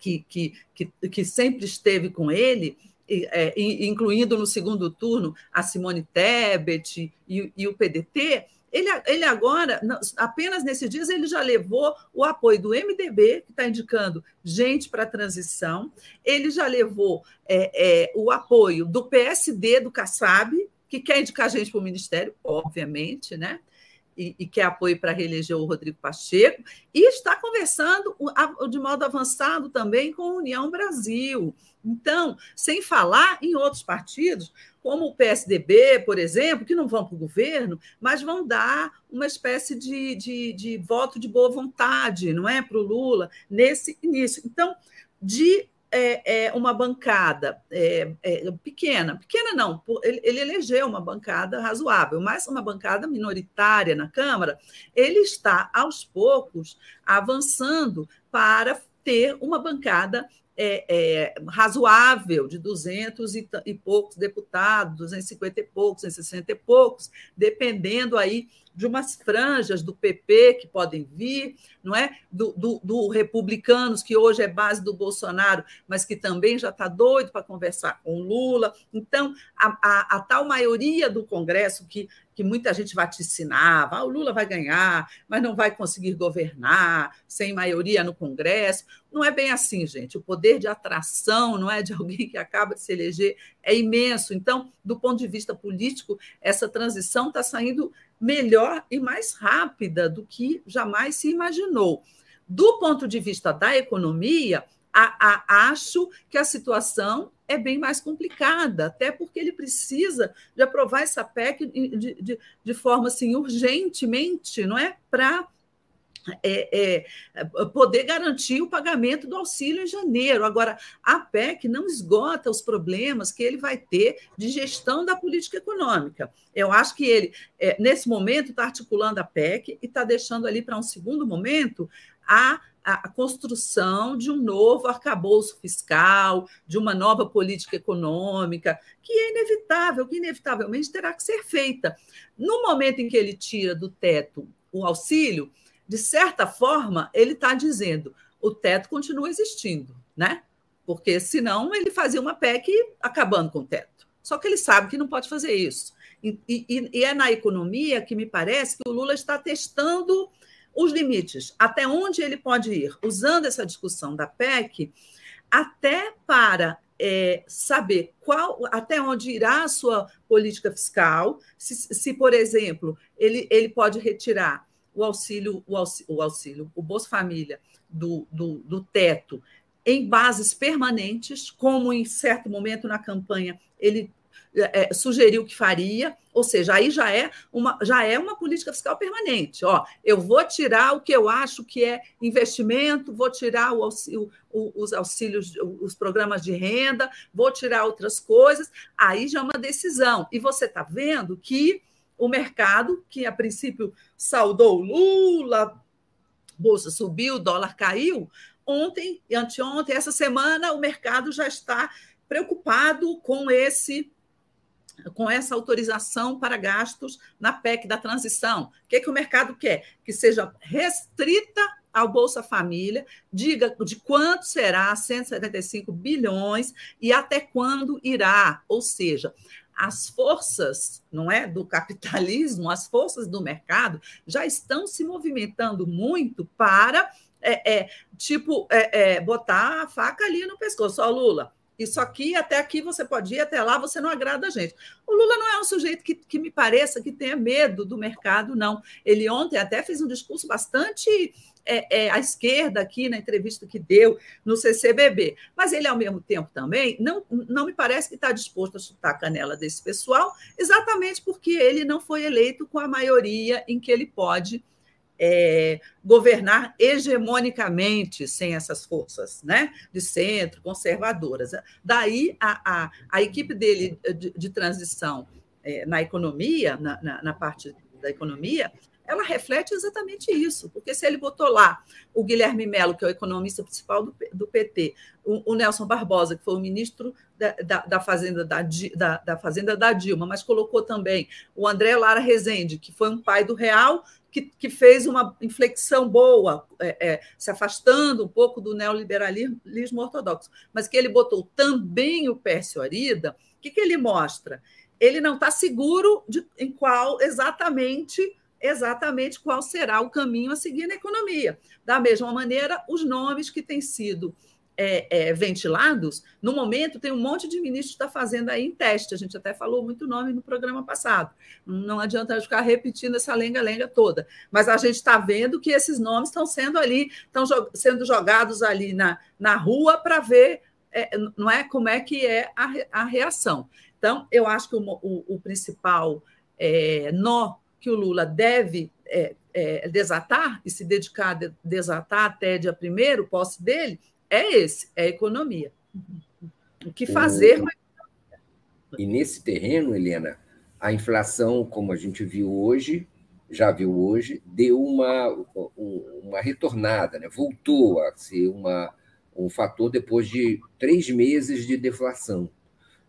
Que, que, que, que sempre esteve com ele, é, incluindo no segundo turno a Simone Tebet e, e o PDT, ele, ele agora, apenas nesses dias, ele já levou o apoio do MDB, que está indicando gente para a transição, ele já levou é, é, o apoio do PSD, do Kassab, que quer indicar gente para o Ministério, obviamente, né? E, e, quer apoio para reeleger o Rodrigo Pacheco, e está conversando de modo avançado também com a União Brasil. Então, sem falar em outros partidos, como o PSDB, por exemplo, que não vão para o governo, mas vão dar uma espécie de, de, de voto de boa vontade, não é, para o Lula nesse início. Então, de é, é, uma bancada é, é pequena, pequena não, ele, ele, elegeu uma bancada razoável, mas uma bancada minoritária na Câmara, ele está aos poucos avançando para ter uma bancada é, é, razoável de 200 e, e poucos deputados, 250 e poucos, 160 e poucos, dependendo aí de umas franjas do PP que podem vir, não é? Do, do, do republicanos, que hoje é base do Bolsonaro, mas que também já está doido para conversar com Lula. Então, a, a, a, tal maioria do Congresso que, que muita gente vaticinava, ah, o Lula vai ganhar, mas não vai conseguir governar sem maioria no Congresso. Não é bem assim, gente. O poder de atração, não é de alguém que acaba de se eleger, é imenso. Então, do ponto de vista político, essa transição está saindo melhor e mais rápida do que jamais se imaginou. Do ponto de vista da economia, a, a, acho que a situação é bem mais complicada, até porque ele precisa de aprovar essa PEC de, de, de forma assim, urgentemente, não é? Para é, é, poder garantir o pagamento do auxílio em janeiro. Agora, a PEC não esgota os problemas que ele vai ter de gestão da política econômica. Eu acho que ele, é, nesse momento, está articulando a PEC e está deixando ali para um segundo momento a a construção de um novo arcabouço fiscal, de uma nova política econômica, que é inevitável, que inevitavelmente terá que ser feita. No momento em que ele tira do teto o auxílio, de certa forma, ele está dizendo o teto continua existindo, né? Porque senão ele fazia uma PEC acabando com o teto. Só que ele sabe que não pode fazer isso. E, e, e é na economia que me parece que o Lula está testando os limites, até onde ele pode ir, usando essa discussão da PEC, até para é, saber qual, até onde irá a sua política fiscal, se, se por exemplo, ele, ele pode retirar o auxílio, o auxílio, o, auxílio, o Bolsa Família do, do, do teto em bases permanentes, como em certo momento na campanha ele é, sugeriu que faria, ou seja, aí já é uma, já é uma política fiscal permanente. Ó, eu vou tirar o que eu acho que é investimento, vou tirar o auxílio, os auxílios, os programas de renda, vou tirar outras coisas, aí já é uma decisão. E você está vendo que o mercado, que a princípio saudou Lula, bolsa subiu, dólar caiu, ontem e anteontem, essa semana, o mercado já está preocupado com esse com essa autorização para gastos na PEC da transição. O que, é que o mercado quer? Que seja restrita ao Bolsa Família, diga de quanto será 175 bilhões e até quando irá, ou seja, as forças, não é, do capitalismo, as forças do mercado já estão se movimentando muito para, é, é tipo, é, é, botar a faca ali no pescoço. Ó, Lula, isso aqui, até aqui você pode ir, até lá você não agrada a gente. O Lula não é um sujeito que, que me pareça que tenha medo do mercado, não. Ele ontem até fez um discurso bastante é, é, à esquerda aqui na entrevista que deu no CCBB. Mas ele, ao mesmo tempo, também não, não me parece que está disposto a chutar a canela desse pessoal, exatamente porque ele não foi eleito com a maioria em que ele pode é, governar hegemonicamente sem essas forças né, de centro, conservadoras. Daí a, a, a equipe dele de, de transição é, na economia, na, na, na, parte da economia, ela reflete exatamente isso, porque se ele botou lá o Guilherme Melo, que é o economista principal do, do PT, o, o, Nelson Barbosa, que foi o ministro da, da, da, Fazenda da, da, da, Fazenda da Dilma, mas colocou também o André Lara Rezende, que foi um pai do Real, que, que fez uma inflexão boa, é, é, se afastando um pouco do neoliberalismo ortodoxo, mas que ele botou também o Pércio Arida, o que, que ele mostra? Ele não está seguro de em qual exatamente exatamente qual será o caminho a seguir na economia. Da mesma maneira, os nomes que têm sido é, é, ventilados, no momento tem um monte de ministros da Fazenda aí em teste. A gente até falou muito nome no programa passado. Não adianta ficar repetindo essa lenga-lenga toda. Mas a gente está vendo que esses nomes estão sendo ali, estão sendo jogados ali na, na rua para ver é, não é como é que é a, a reação. Então, eu acho que o, o, o principal é, nó que o Lula deve é, é, desatar e se dedicar a desatar até dia primeiro, posse dele, é esse, é a economia. O que fazer E nesse terreno, Helena, a inflação, como a gente viu hoje, já viu hoje, deu uma, uma retornada, né? voltou a ser uma, um fator depois de três meses de deflação,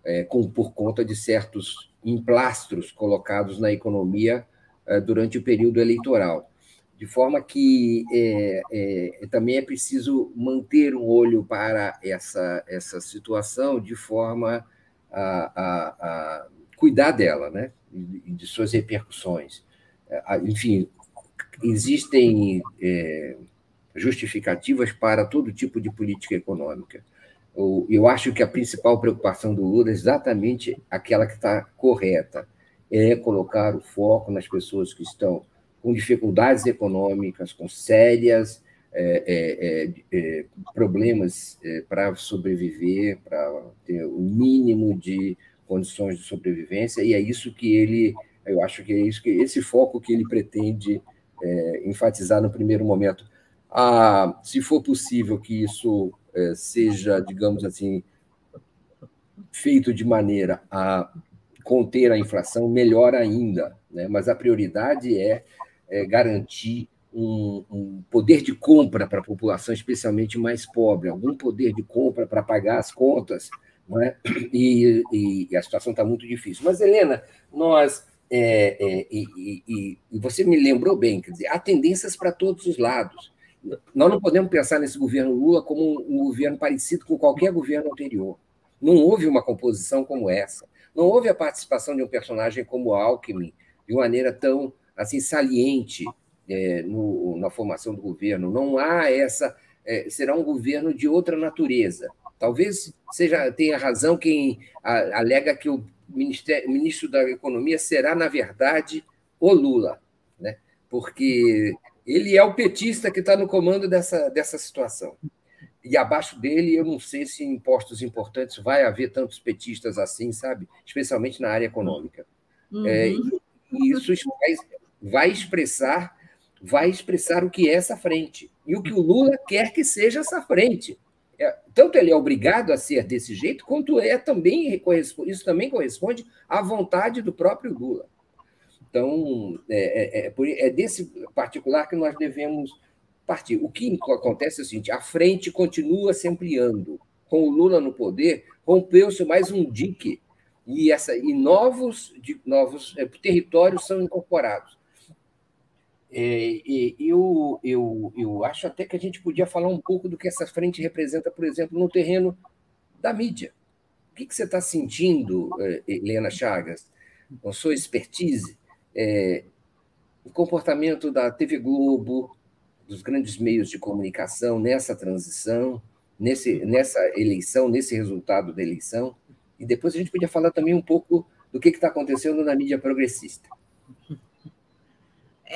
é, com, por conta de certos emplastros colocados na economia é, durante o período eleitoral de forma que é, é, também é preciso manter um olho para essa, essa situação de forma a, a, a cuidar dela, né? E de suas repercussões. É, enfim, existem é, justificativas para todo tipo de política econômica. Eu, eu acho que a principal preocupação do Lula é exatamente aquela que está correta, é colocar o foco nas pessoas que estão com dificuldades econômicas, com sérias é, é, é, é problemas é, para sobreviver, para ter o mínimo de condições de sobrevivência, e é isso que ele, eu acho que é isso que esse foco que ele pretende é, enfatizar no primeiro momento. Ah, se for possível que isso seja, digamos assim, feito de maneira a conter a inflação, melhor ainda. Né? Mas a prioridade é é, garantir um, um, poder de compra para a população, especialmente mais pobre, algum poder de compra para pagar as contas, não é? e, e, e a situação está muito difícil. Mas, Helena, nós. É, é, e, e, e você me lembrou bem, quer dizer, há tendências para todos os lados. Nós não podemos pensar nesse governo Lula como um, um governo parecido com qualquer governo anterior. Não houve uma composição como essa. Não houve a participação de um personagem como Alckmin de maneira tão assim saliente é, no, na formação do governo. Não há essa. É, será um governo de outra natureza. Talvez seja tenha razão quem alega que o ministro da Economia será, na verdade, o Lula, né? porque ele é o petista que está no comando dessa, dessa situação. E abaixo dele, eu não sei se em postos importantes vai haver tantos petistas assim, sabe? Especialmente na área econômica. Uhum. É, e isso vai expressar vai expressar o que é essa frente e o que o Lula quer que seja essa frente. É, tanto ele é obrigado a ser desse jeito, quanto é também isso também corresponde à vontade do próprio Lula. Então, é, é, é, é desse particular que nós devemos partir. O que acontece é o seguinte: a frente continua se ampliando. Com o Lula no poder, rompeu-se mais um dique e, essa, e novos, de, novos é, territórios são incorporados. É, eu, eu, eu acho até que a gente podia falar um pouco do que essa frente representa, por exemplo, no terreno da mídia. O que, que você está sentindo, é, Helena Chagas, com sua expertise, é, o comportamento da TV Globo, dos grandes meios de comunicação nessa transição, nesse, nessa eleição, nesse resultado da eleição? E depois a gente podia falar também um pouco do que está acontecendo na mídia progressista.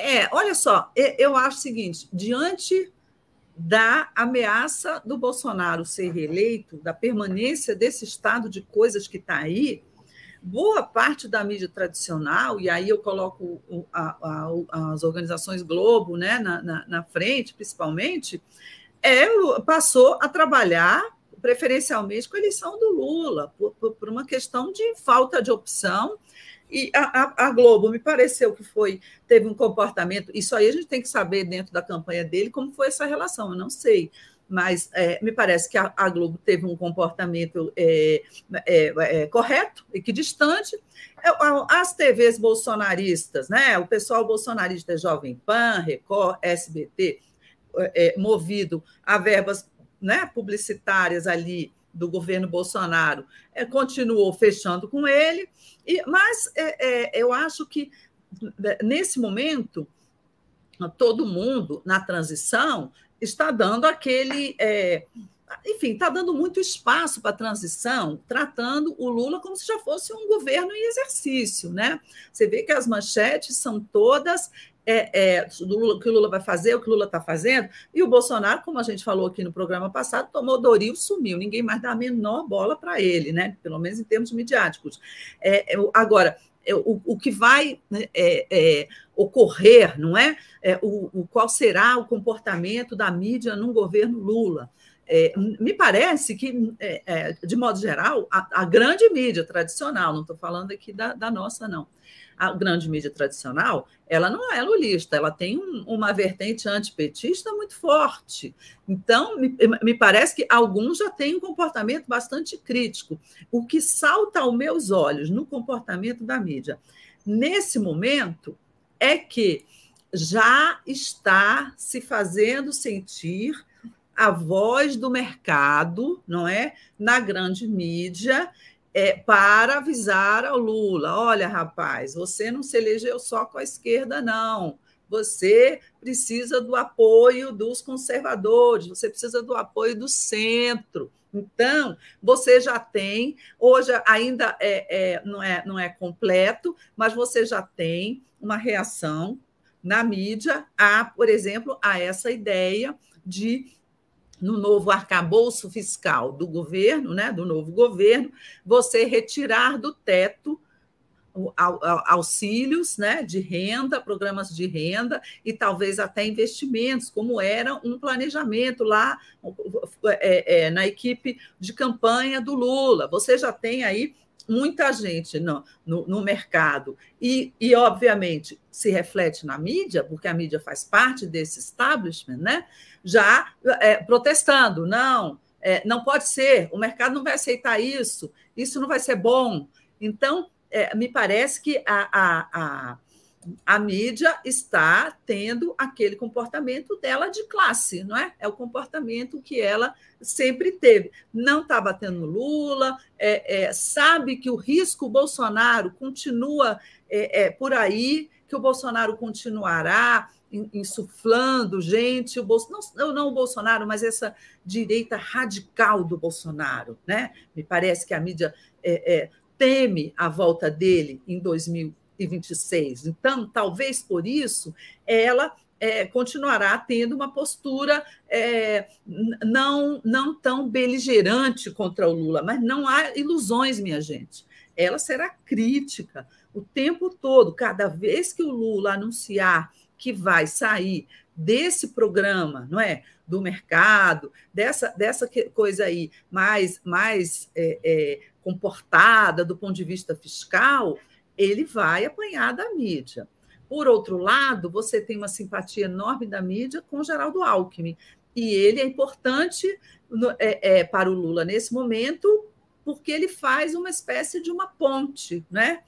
É, olha só, eu acho o seguinte: diante da ameaça do Bolsonaro ser reeleito, da permanência desse estado de coisas que está aí, boa parte da mídia tradicional, e aí eu coloco a, a, as organizações Globo né, na, na, na frente, principalmente, é, passou a trabalhar preferencialmente com a eleição do Lula, por, por, por uma questão de falta de opção E a, a, a, Globo me pareceu que foi teve um comportamento. Isso aí a gente tem que saber dentro da campanha dele como foi essa relação. Eu não sei, mas é, me parece que a, a, Globo teve um comportamento é, é, é correto, equidistante. É, as TVs bolsonaristas, né? O pessoal bolsonarista Jovem Pan, Record, SBT, é, movido a verbas né, publicitárias ali do governo Bolsonaro é, continuou fechando com ele, e, mas é, é, eu acho que né, nesse momento todo mundo na transição está dando aquele. É, enfim, está dando muito espaço para a transição, tratando o Lula como se já fosse um governo em exercício. Né? Você vê que as manchetes são todas é, é, do o que o Lula vai fazer, o que o Lula está fazendo, e o Bolsonaro, como a gente falou aqui no programa passado, tomou Doril, sumiu, ninguém mais dá a menor bola para ele, né? pelo menos em termos midiáticos. É, é agora, é, o, o, que vai né, é, ocorrer, não é? O, o, qual será o comportamento da mídia num governo Lula? Me parece que, de modo geral, a, a, grande mídia tradicional, não estou falando aqui da, da nossa, não, a grande mídia tradicional, ela não é lulista, ela tem um, uma vertente antipetista muito forte. Então, me, me, parece que alguns já têm um comportamento bastante crítico. O que salta aos meus olhos no comportamento da mídia, nesse momento, é que já está se fazendo sentir a voz do mercado, não é, na grande mídia, é, para avisar ao Lula: olha, rapaz, você não se elegeu só com a esquerda, não. Você precisa do apoio dos conservadores, você precisa do apoio do centro. Então, você já tem, hoje ainda é, é, não, é, não é completo, mas você já tem uma reação na mídia a, por exemplo, a essa ideia de no novo arcabouço fiscal do governo, né, do novo governo, você retirar do teto auxílios né, de renda, programas de renda e talvez até investimentos, como era um planejamento lá é, é, na equipe de campanha do Lula. Você já tem aí muita gente no, no, no, mercado e, e, obviamente, se reflete na mídia, porque a mídia faz parte desse establishment, né? já é, protestando. Não, é, não pode ser, o mercado não vai aceitar isso, isso não vai ser bom. Então, é, me parece que a, a, a, a, mídia está tendo aquele comportamento dela de classe, não é? É o comportamento que ela sempre teve. Não está batendo Lula, é, é, sabe que o risco Bolsonaro continua é, é, por aí, que o Bolsonaro continuará insuflando gente, o Bolsonaro, não, não o Bolsonaro, mas essa direita radical do Bolsonaro. Né? Me parece que a mídia é, é, teme a volta dele em 2026. Então, talvez por isso, ela é, continuará tendo uma postura é, não, não tão beligerante contra o Lula, mas não há ilusões, minha gente. Ela será crítica o tempo todo, cada vez que o Lula anunciar que vai sair desse programa, não é, do mercado, dessa, dessa coisa aí mais, mais é, é, comportada do ponto de vista fiscal, ele vai apanhar da mídia. Por outro lado, você tem uma simpatia enorme da mídia com Geraldo Alckmin, e ele é importante é, é, para o Lula nesse momento, porque ele faz uma espécie de uma ponte, né?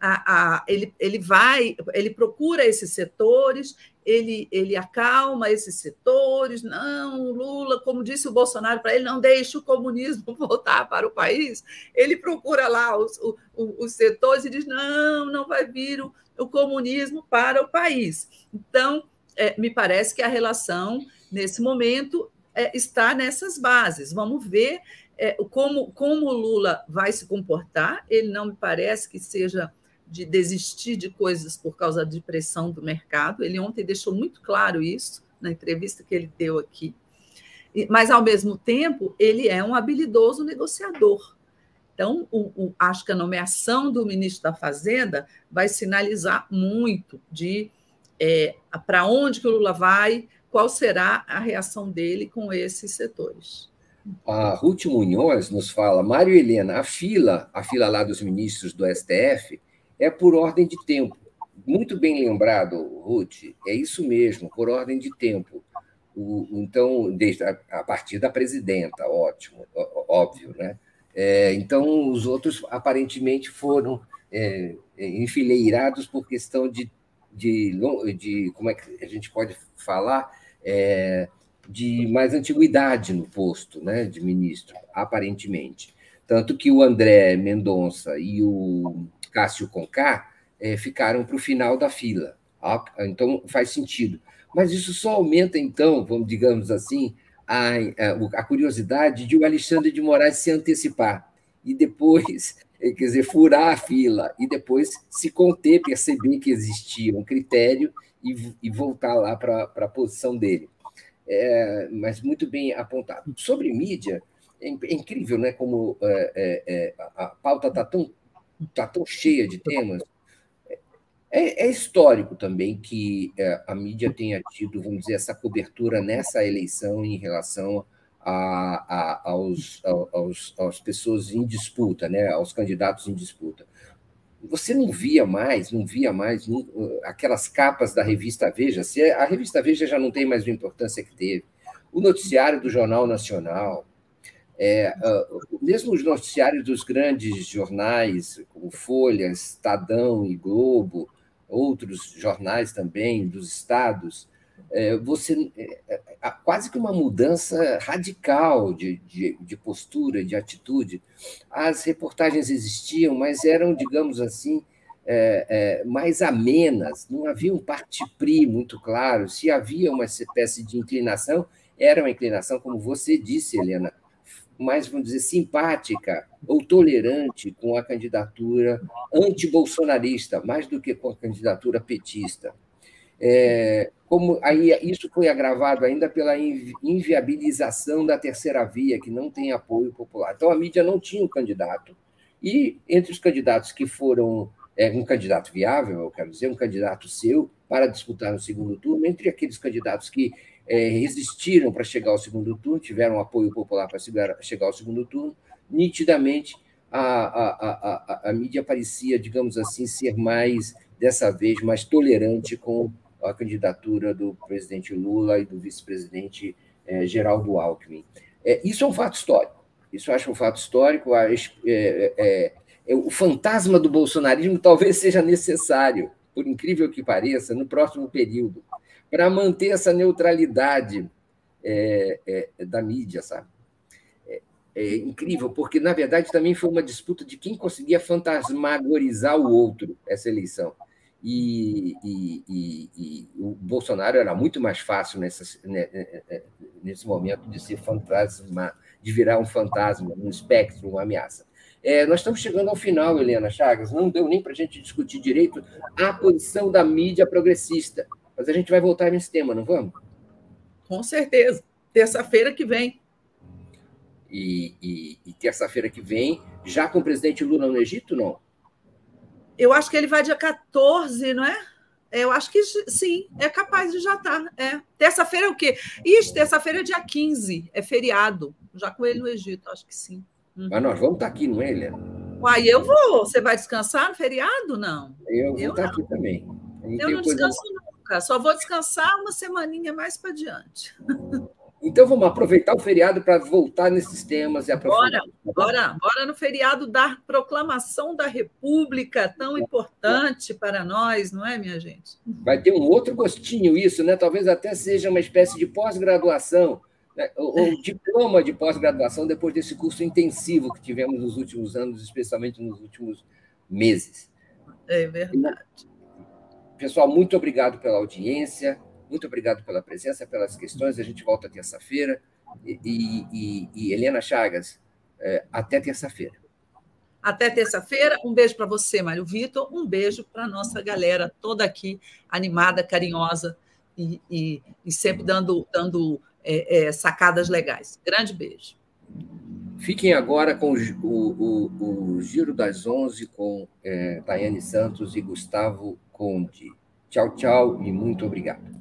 A, a, ele, ele vai, ele procura esses setores, ele, ele acalma esses setores. Não, Lula, como disse o Bolsonaro para ele, não deixe o comunismo voltar para o país. Ele procura lá os, os, os setores e diz: não, não vai vir o, o comunismo para o país. Então, é, me parece que a relação, nesse momento, é, está nessas bases. Vamos ver é, como, como o Lula vai se comportar. Ele não me parece que seja de desistir de coisas por causa de pressão do mercado. Ele ontem deixou muito claro isso na entrevista que ele deu aqui. Mas, ao mesmo tempo, ele é um habilidoso negociador. Então, o, o, acho que a nomeação do ministro da Fazenda vai sinalizar muito de é, para onde que o Lula vai, qual será a reação dele com esses setores. A Ruth Munhoz nos fala, Mário Helena, a fila, a fila lá dos ministros do STF, é por ordem de tempo. Muito bem lembrado, Ruth, é isso mesmo, por ordem de tempo. O, então, desde a, a, partir da presidenta, ótimo, óbvio, né? É, então, os outros aparentemente foram é, enfileirados por questão de, de, de, como é que a gente pode falar, é, de mais antiguidade no posto né, de ministro, aparentemente. Tanto que o André Mendonça e o Cássio Conká é, ficaram para o final da fila. Então, faz sentido. Mas isso só aumenta, então, vamos digamos assim, a, a, curiosidade de o Alexandre de Moraes se antecipar e depois, quer dizer, furar a fila e depois se conter, perceber que existia um critério e, e voltar lá para a posição dele. É, mas muito bem apontado. Sobre mídia, é, é incrível né, como é, é, é a pauta está tão, tá tão cheia de temas. É, é, histórico também que é, a mídia tenha tido, vamos dizer, essa cobertura nessa eleição em relação a, a, aos, aos, aos pessoas em disputa, né, aos candidatos em disputa. Você não via mais, não via mais não, aquelas capas da revista Veja. Se a revista Veja já não tem mais a importância que teve. O noticiário do Jornal Nacional, é, uh, mesmo os noticiários dos grandes jornais, como Folha, Estadão e Globo, outros jornais também dos estados, é, você é, é, quase que uma mudança radical de, de, de, postura, de atitude. As reportagens existiam, mas eram, digamos assim, é, é, mais amenas, não havia um parti-pri muito claro. Se havia uma espécie de inclinação, era uma inclinação, como você disse, Helena, mais, vamos dizer, simpática ou tolerante com a candidatura anti-bolsonarista, mais do que com a candidatura petista. É, como aí isso foi agravado ainda pela inviabilização da terceira via, que não tem apoio popular. Então a mídia não tinha um candidato e entre os candidatos que foram é, um candidato viável, eu quero dizer, um candidato seu para disputar no segundo turno, entre aqueles candidatos que é, resistiram para chegar ao segundo turno, tiveram apoio popular para chegar ao segundo turno, nitidamente a, a, a, a, mídia parecia, digamos assim, ser mais, dessa vez, mais tolerante com a candidatura do presidente Lula e do vice-presidente é, Geraldo Alckmin. É, isso é um fato histórico. Isso eu acho um fato histórico. É, é, é, o fantasma do bolsonarismo talvez seja necessário, por incrível que pareça, no próximo período para manter essa neutralidade é, é, da mídia, sabe? É, é, incrível, porque, na verdade, também foi uma disputa de quem conseguia fantasmagorizar o outro, essa eleição. E, e, e, e o Bolsonaro era muito mais fácil nessa, né, é, é, nesse momento de ser fantasma, de virar um fantasma, um espectro, uma ameaça. É, nós estamos chegando ao final, Helena Chagas. Não deu nem para a gente discutir direito a posição da mídia progressista. Mas a gente vai voltar nesse tema, não vamos? Com certeza. Terça-feira que vem. E, e, e terça-feira que vem, já com o presidente Lula no Egito, não? Eu acho que ele vai dia 14, não é? Eu acho que sim, é capaz de já estar. Tá, é. Terça-feira é o quê? Isso, terça-feira é dia 15, é feriado. Já com ele no Egito, acho que sim. Uhum. Mas nós vamos estar tá aqui, não é, Helena? Uai, eu vou. Você vai descansar no feriado? Não. Eu vou eu estar tá não. aqui também. Eu, eu não descanso, não nunca, só vou descansar uma semaninha mais para diante. Então vamos aproveitar o feriado para voltar nesses temas e aprofundar. Bora, bora, bora no feriado da proclamação da República, tão importante para nós, não é, minha gente? Vai ter um outro gostinho isso, né? Talvez até seja uma espécie de pós-graduação, né? ou diploma de pós-graduação depois desse curso intensivo que tivemos nos últimos anos, especialmente nos últimos meses. É verdade. Pessoal, muito obrigado pela audiência, muito obrigado pela presença, pelas questões. A gente volta terça-feira. E, e, e, Helena Chagas, é, até terça-feira. Até terça-feira. Um beijo para você, Mário Vitor. Um beijo para a nossa galera toda aqui, animada, carinhosa e, e, e sempre dando, dando é, é, sacadas legais. Grande beijo. Fiquem agora com o, o, o Giro das Onze com é, Daiane Santos e Gustavo Conde. Tchau, tchau e muito obrigado.